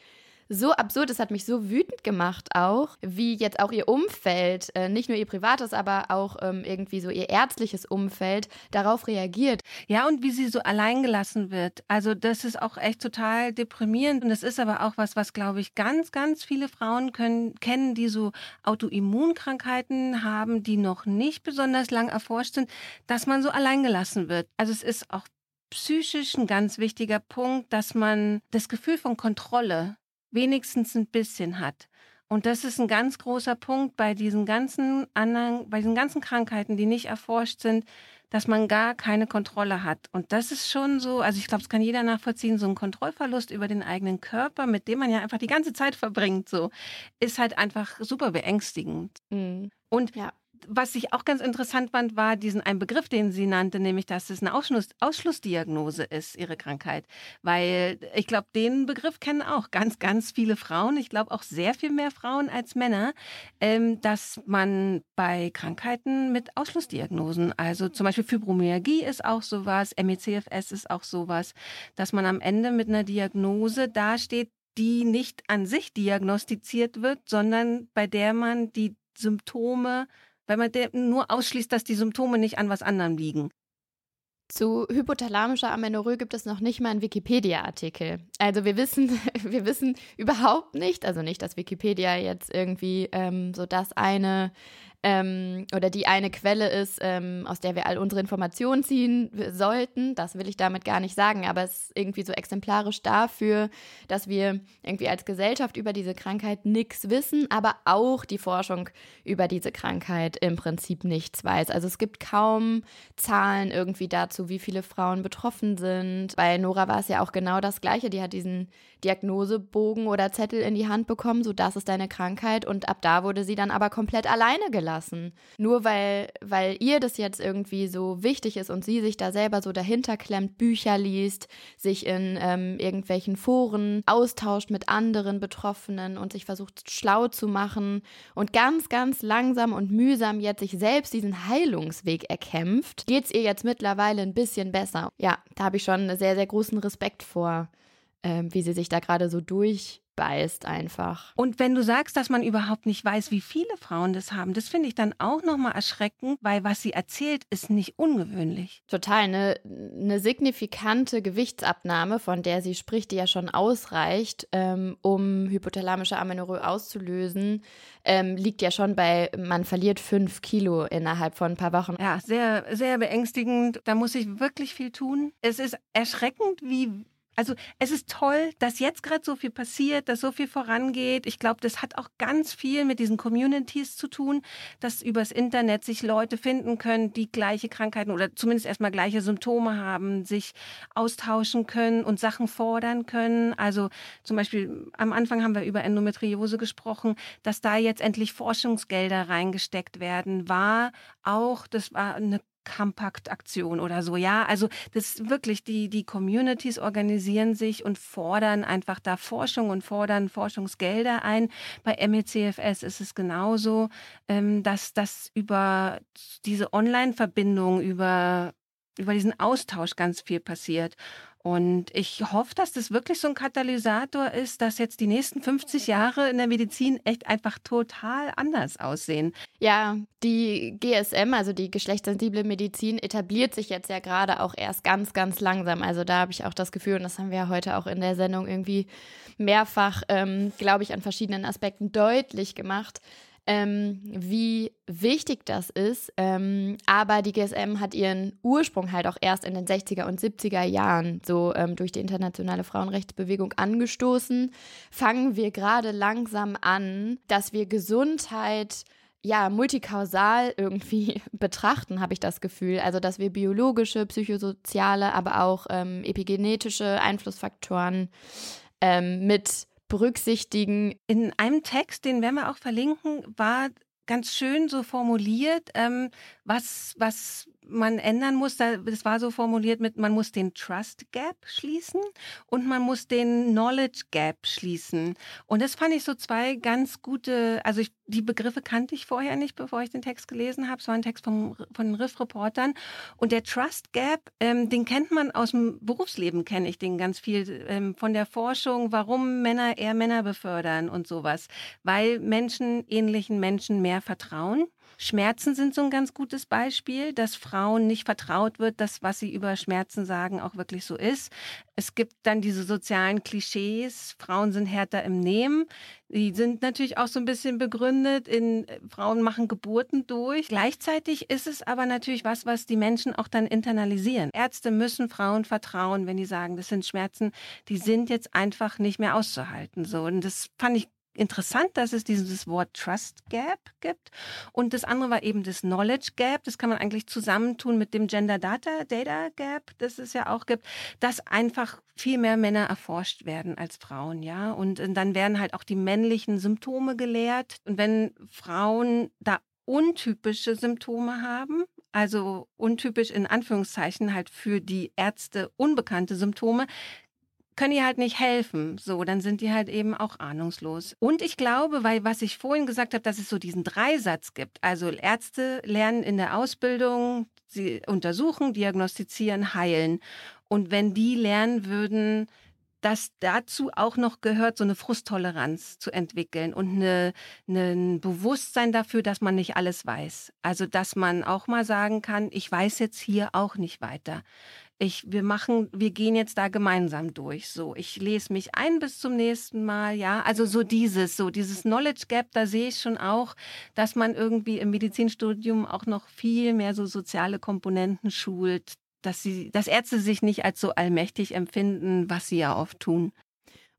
so absurd, es hat mich so wütend gemacht auch, wie jetzt auch ihr Umfeld, äh, nicht nur ihr privates, aber auch ähm, irgendwie so ihr ärztliches Umfeld darauf reagiert.
Ja, und wie sie so alleingelassen wird. Also das ist auch echt total deprimierend und es ist aber auch was, was glaube ich ganz, ganz viele Frauen können, kennen, die so Autoimmunkrankheiten haben, die noch nicht besonders lang erforscht sind, dass man so alleingelassen wird. Also es ist auch psychisch ein ganz wichtiger Punkt, dass man das Gefühl von Kontrolle wenigstens ein bisschen hat. Und das ist ein ganz großer Punkt bei diesen ganzen anderen, bei diesen ganzen Krankheiten, die nicht erforscht sind, dass man gar keine Kontrolle hat. Und das ist schon so, also ich glaube, es kann jeder nachvollziehen, so ein Kontrollverlust über den eigenen Körper, mit dem man ja einfach die ganze Zeit verbringt, so, ist halt einfach super beängstigend. Mhm. Und ja was ich auch ganz interessant fand, war diesen einen Begriff, den sie nannte, nämlich, dass es eine Ausschluss, Ausschlussdiagnose ist, ihre Krankheit. Weil ich glaube, den Begriff kennen auch ganz, ganz viele Frauen. Ich glaube auch sehr viel mehr Frauen als Männer, ähm, dass man bei Krankheiten mit Ausschlussdiagnosen, also zum Beispiel Fibromyalgie ist auch sowas, MECFS ist auch sowas, dass man am Ende mit einer Diagnose dasteht, die nicht an sich diagnostiziert wird, sondern bei der man die Symptome weil man nur ausschließt, dass die Symptome nicht an was anderem liegen.
Zu hypothalamischer Amenorrhoe gibt es noch nicht mal einen Wikipedia-Artikel. Also wir wissen, wir wissen überhaupt nicht, also nicht, dass Wikipedia jetzt irgendwie ähm, so das eine ähm, oder die eine Quelle ist, ähm, aus der wir all unsere Informationen ziehen sollten. Das will ich damit gar nicht sagen, aber es ist irgendwie so exemplarisch dafür, dass wir irgendwie als Gesellschaft über diese Krankheit nichts wissen, aber auch die Forschung über diese Krankheit im Prinzip nichts weiß. Also es gibt kaum Zahlen irgendwie dazu, wie viele Frauen betroffen sind. Bei Nora war es ja auch genau das Gleiche. Die hat diesen Diagnosebogen oder Zettel in die Hand bekommen, so das ist deine Krankheit und ab da wurde sie dann aber komplett alleine gelassen. Nur weil, weil ihr das jetzt irgendwie so wichtig ist und sie sich da selber so dahinter klemmt, Bücher liest, sich in ähm, irgendwelchen Foren austauscht mit anderen Betroffenen und sich versucht schlau zu machen und ganz, ganz langsam und mühsam jetzt sich selbst diesen Heilungsweg erkämpft, geht es ihr jetzt mittlerweile ein bisschen besser. Ja, da habe ich schon sehr, sehr großen Respekt vor ähm, wie sie sich da gerade so durchbeißt einfach.
Und wenn du sagst, dass man überhaupt nicht weiß, wie viele Frauen das haben, das finde ich dann auch nochmal erschreckend, weil was sie erzählt, ist nicht ungewöhnlich.
Total. Eine, eine signifikante Gewichtsabnahme, von der sie spricht, die ja schon ausreicht, ähm, um hypothalamische Amenorrhoe auszulösen, ähm, liegt ja schon bei, man verliert fünf Kilo innerhalb von ein paar Wochen.
Ja, sehr, sehr beängstigend. Da muss ich wirklich viel tun. Es ist erschreckend, wie also es ist toll, dass jetzt gerade so viel passiert, dass so viel vorangeht. Ich glaube, das hat auch ganz viel mit diesen Communities zu tun, dass übers Internet sich Leute finden können, die gleiche Krankheiten oder zumindest erstmal gleiche Symptome haben, sich austauschen können und Sachen fordern können. Also zum Beispiel am Anfang haben wir über Endometriose gesprochen, dass da jetzt endlich Forschungsgelder reingesteckt werden, war auch, das war eine Kompaktaktion oder so. Ja, also das wirklich, die, die Communities organisieren sich und fordern einfach da Forschung und fordern Forschungsgelder ein. Bei MECFS ist es genauso, ähm, dass das über diese Online-Verbindung, über, über diesen Austausch ganz viel passiert. Und ich hoffe, dass das wirklich so ein Katalysator ist, dass jetzt die nächsten 50 Jahre in der Medizin echt einfach total anders aussehen.
Ja, die GSM, also die geschlechtssensible Medizin, etabliert sich jetzt ja gerade auch erst ganz, ganz langsam. Also da habe ich auch das Gefühl, und das haben wir ja heute auch in der Sendung irgendwie mehrfach, ähm, glaube ich, an verschiedenen Aspekten deutlich gemacht, ähm, wie wichtig das ist. Ähm, aber die GSM hat ihren Ursprung halt auch erst in den 60er und 70er Jahren so ähm, durch die internationale Frauenrechtsbewegung angestoßen. Fangen wir gerade langsam an, dass wir Gesundheit ja, multikausal irgendwie betrachten, habe ich das Gefühl. Also, dass wir biologische, psychosoziale, aber auch ähm, epigenetische Einflussfaktoren ähm, mit berücksichtigen.
In einem Text, den werden wir auch verlinken, war ganz schön so formuliert, ähm, was, was man ändern muss. Das war so formuliert mit, man muss den Trust Gap schließen und man muss den Knowledge Gap schließen. Und das fand ich so zwei ganz gute, also ich, die Begriffe kannte ich vorher nicht, bevor ich den Text gelesen habe. Es war ein Text vom, von den Riff-Reportern. Und der Trust Gap, ähm, den kennt man aus dem Berufsleben, kenne ich den ganz viel, ähm, von der Forschung, warum Männer eher Männer befördern und sowas. Weil Menschen ähnlichen Menschen mehr vertrauen. Schmerzen sind so ein ganz gutes Beispiel, dass Frauen nicht vertraut wird, dass was sie über Schmerzen sagen auch wirklich so ist. Es gibt dann diese sozialen Klischees, Frauen sind härter im Nehmen. Die sind natürlich auch so ein bisschen begründet in Frauen machen Geburten durch. Gleichzeitig ist es aber natürlich was, was die Menschen auch dann internalisieren. Ärzte müssen Frauen vertrauen, wenn die sagen, das sind Schmerzen, die sind jetzt einfach nicht mehr auszuhalten. So und das fand ich interessant, dass es dieses Wort Trust Gap gibt. Und das andere war eben das Knowledge Gap. Das kann man eigentlich zusammentun mit dem Gender Data, Data Gap, das es ja auch gibt, dass einfach viel mehr Männer erforscht werden als Frauen, ja. Und dann werden halt auch die männlichen Symptome gelehrt. Und wenn Frauen da untypische Symptome haben, also untypisch in Anführungszeichen halt für die Ärzte unbekannte Symptome, können die halt nicht helfen. So, dann sind die halt eben auch ahnungslos. Und ich glaube, weil was ich vorhin gesagt habe, dass es so diesen Dreisatz gibt. Also Ärzte lernen in der Ausbildung, sie untersuchen, diagnostizieren, heilen. Und wenn die lernen würden, dass dazu auch noch gehört, so eine Frusttoleranz zu entwickeln und eine, eine, ein Bewusstsein dafür, dass man nicht alles weiß. Also, dass man auch mal sagen kann, ich weiß jetzt hier auch nicht weiter ich, wir machen, wir gehen jetzt da gemeinsam durch. So, ich lese mich ein bis zum nächsten Mal, ja. Also so dieses, so dieses Knowledge Gap, da sehe ich schon auch, dass man irgendwie im Medizinstudium auch noch viel mehr so soziale Komponenten schult, dass sie, dass Ärzte sich nicht als so allmächtig empfinden, was sie ja oft tun.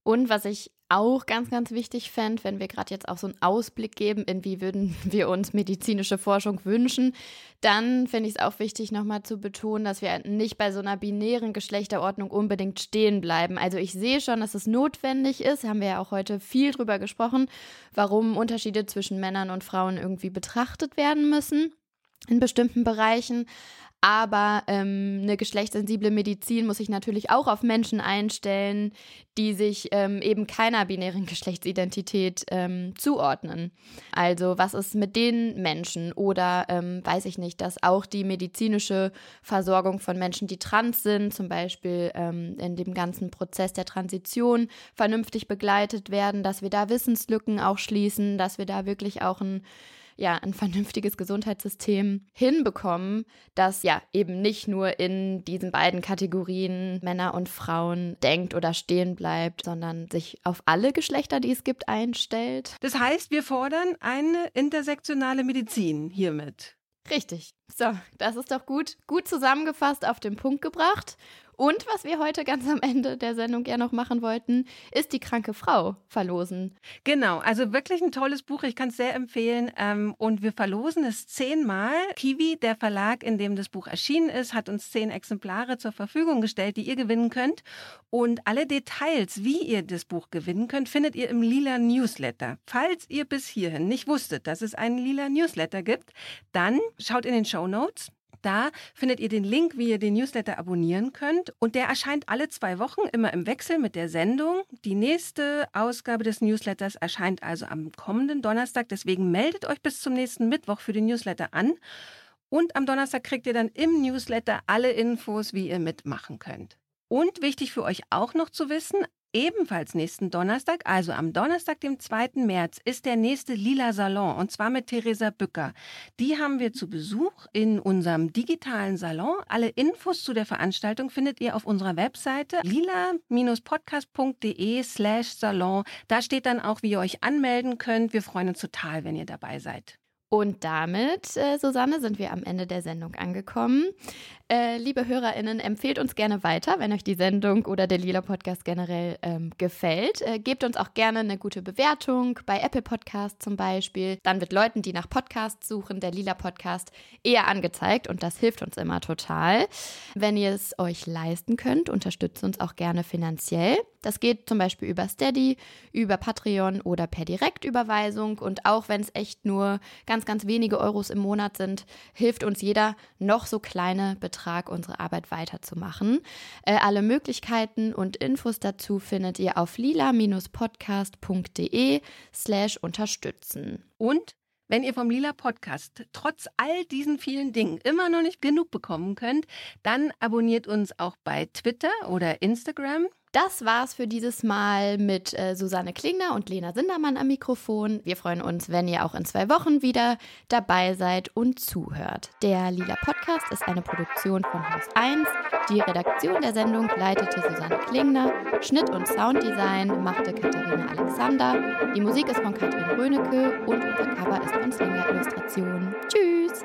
Und was ich auch ganz, ganz wichtig fände, wenn wir gerade jetzt auch so einen Ausblick geben, in wie würden wir uns medizinische Forschung wünschen, dann finde ich es auch wichtig, nochmal zu betonen, dass wir nicht bei so einer binären Geschlechterordnung unbedingt stehen bleiben. Also ich sehe schon, dass es notwendig ist, haben wir ja auch heute viel drüber gesprochen, warum Unterschiede zwischen Männern und Frauen irgendwie betrachtet werden müssen in bestimmten Bereichen. Aber ähm, eine geschlechtssensible Medizin muss sich natürlich auch auf Menschen einstellen, die sich ähm, eben keiner binären Geschlechtsidentität ähm, zuordnen. Also was ist mit den Menschen? Oder ähm, weiß ich nicht, dass auch die medizinische Versorgung von Menschen, die trans sind, zum Beispiel ähm, in dem ganzen Prozess der Transition vernünftig begleitet werden, dass wir da Wissenslücken auch schließen, dass wir da wirklich auch ein ja, ein vernünftiges Gesundheitssystem hinbekommen, das ja eben nicht nur in diesen beiden Kategorien Männer und Frauen denkt oder stehen bleibt, sondern sich auf alle Geschlechter, die es gibt, einstellt.
Das heißt, wir fordern eine intersektionale Medizin hiermit.
Richtig. So, das ist doch gut, gut zusammengefasst auf den Punkt gebracht. Und was wir heute ganz am Ende der Sendung ja noch machen wollten, ist die kranke Frau verlosen.
Genau, also wirklich ein tolles Buch. Ich kann es sehr empfehlen. Ähm, und wir verlosen es zehnmal. Kiwi, der Verlag, in dem das Buch erschienen ist, hat uns zehn Exemplare zur Verfügung gestellt, die ihr gewinnen könnt. Und alle Details, wie ihr das Buch gewinnen könnt, findet ihr im Lila Newsletter. Falls ihr bis hierhin nicht wusstet, dass es einen Lila Newsletter gibt, dann schaut in den Show Notes. Da findet ihr den Link, wie ihr den Newsletter abonnieren könnt. Und der erscheint alle zwei Wochen, immer im Wechsel mit der Sendung. Die nächste Ausgabe des Newsletters erscheint also am kommenden Donnerstag. Deswegen meldet euch bis zum nächsten Mittwoch für den Newsletter an. Und am Donnerstag kriegt ihr dann im Newsletter alle Infos, wie ihr mitmachen könnt. Und wichtig für euch auch noch zu wissen, Ebenfalls nächsten Donnerstag, also am Donnerstag, dem 2. März, ist der nächste Lila Salon und zwar mit Theresa Bücker. Die haben wir zu Besuch in unserem digitalen Salon. Alle Infos zu der Veranstaltung findet ihr auf unserer Webseite lila-podcast.de slash Salon. Da steht dann auch, wie ihr euch anmelden könnt. Wir freuen uns total, wenn ihr dabei seid.
Und damit, äh, Susanne, sind wir am Ende der Sendung angekommen. Äh, liebe HörerInnen, empfehlt uns gerne weiter, wenn euch die Sendung oder der Lila Podcast generell ähm, gefällt. Äh, gebt uns auch gerne eine gute Bewertung bei Apple Podcast zum Beispiel. Dann wird Leuten, die nach Podcasts suchen, der Lila Podcast eher angezeigt und das hilft uns immer total. Wenn ihr es euch leisten könnt, unterstützt uns auch gerne finanziell. Das geht zum Beispiel über Steady, über Patreon oder per Direktüberweisung. Und auch wenn es echt nur ganz, ganz wenige Euros im Monat sind, hilft uns jeder noch so kleine Betrag, unsere Arbeit weiterzumachen. Äh, alle Möglichkeiten und Infos dazu findet ihr auf lila-podcast.de slash unterstützen.
Und wenn ihr vom Lila Podcast trotz all diesen vielen Dingen immer noch nicht genug bekommen könnt, dann abonniert uns auch bei Twitter oder Instagram.
Das war's für dieses Mal mit äh, Susanne Klingner und Lena Sindermann am Mikrofon. Wir freuen uns, wenn ihr auch in zwei Wochen wieder dabei seid und zuhört. Der Lila Podcast ist eine Produktion von Haus 1. Die Redaktion der Sendung leitete Susanne Klingner. Schnitt und Sounddesign machte Katharina Alexander. Die Musik ist von Katrin Rönecke und unser Cover ist von Slinger Illustration. Tschüss!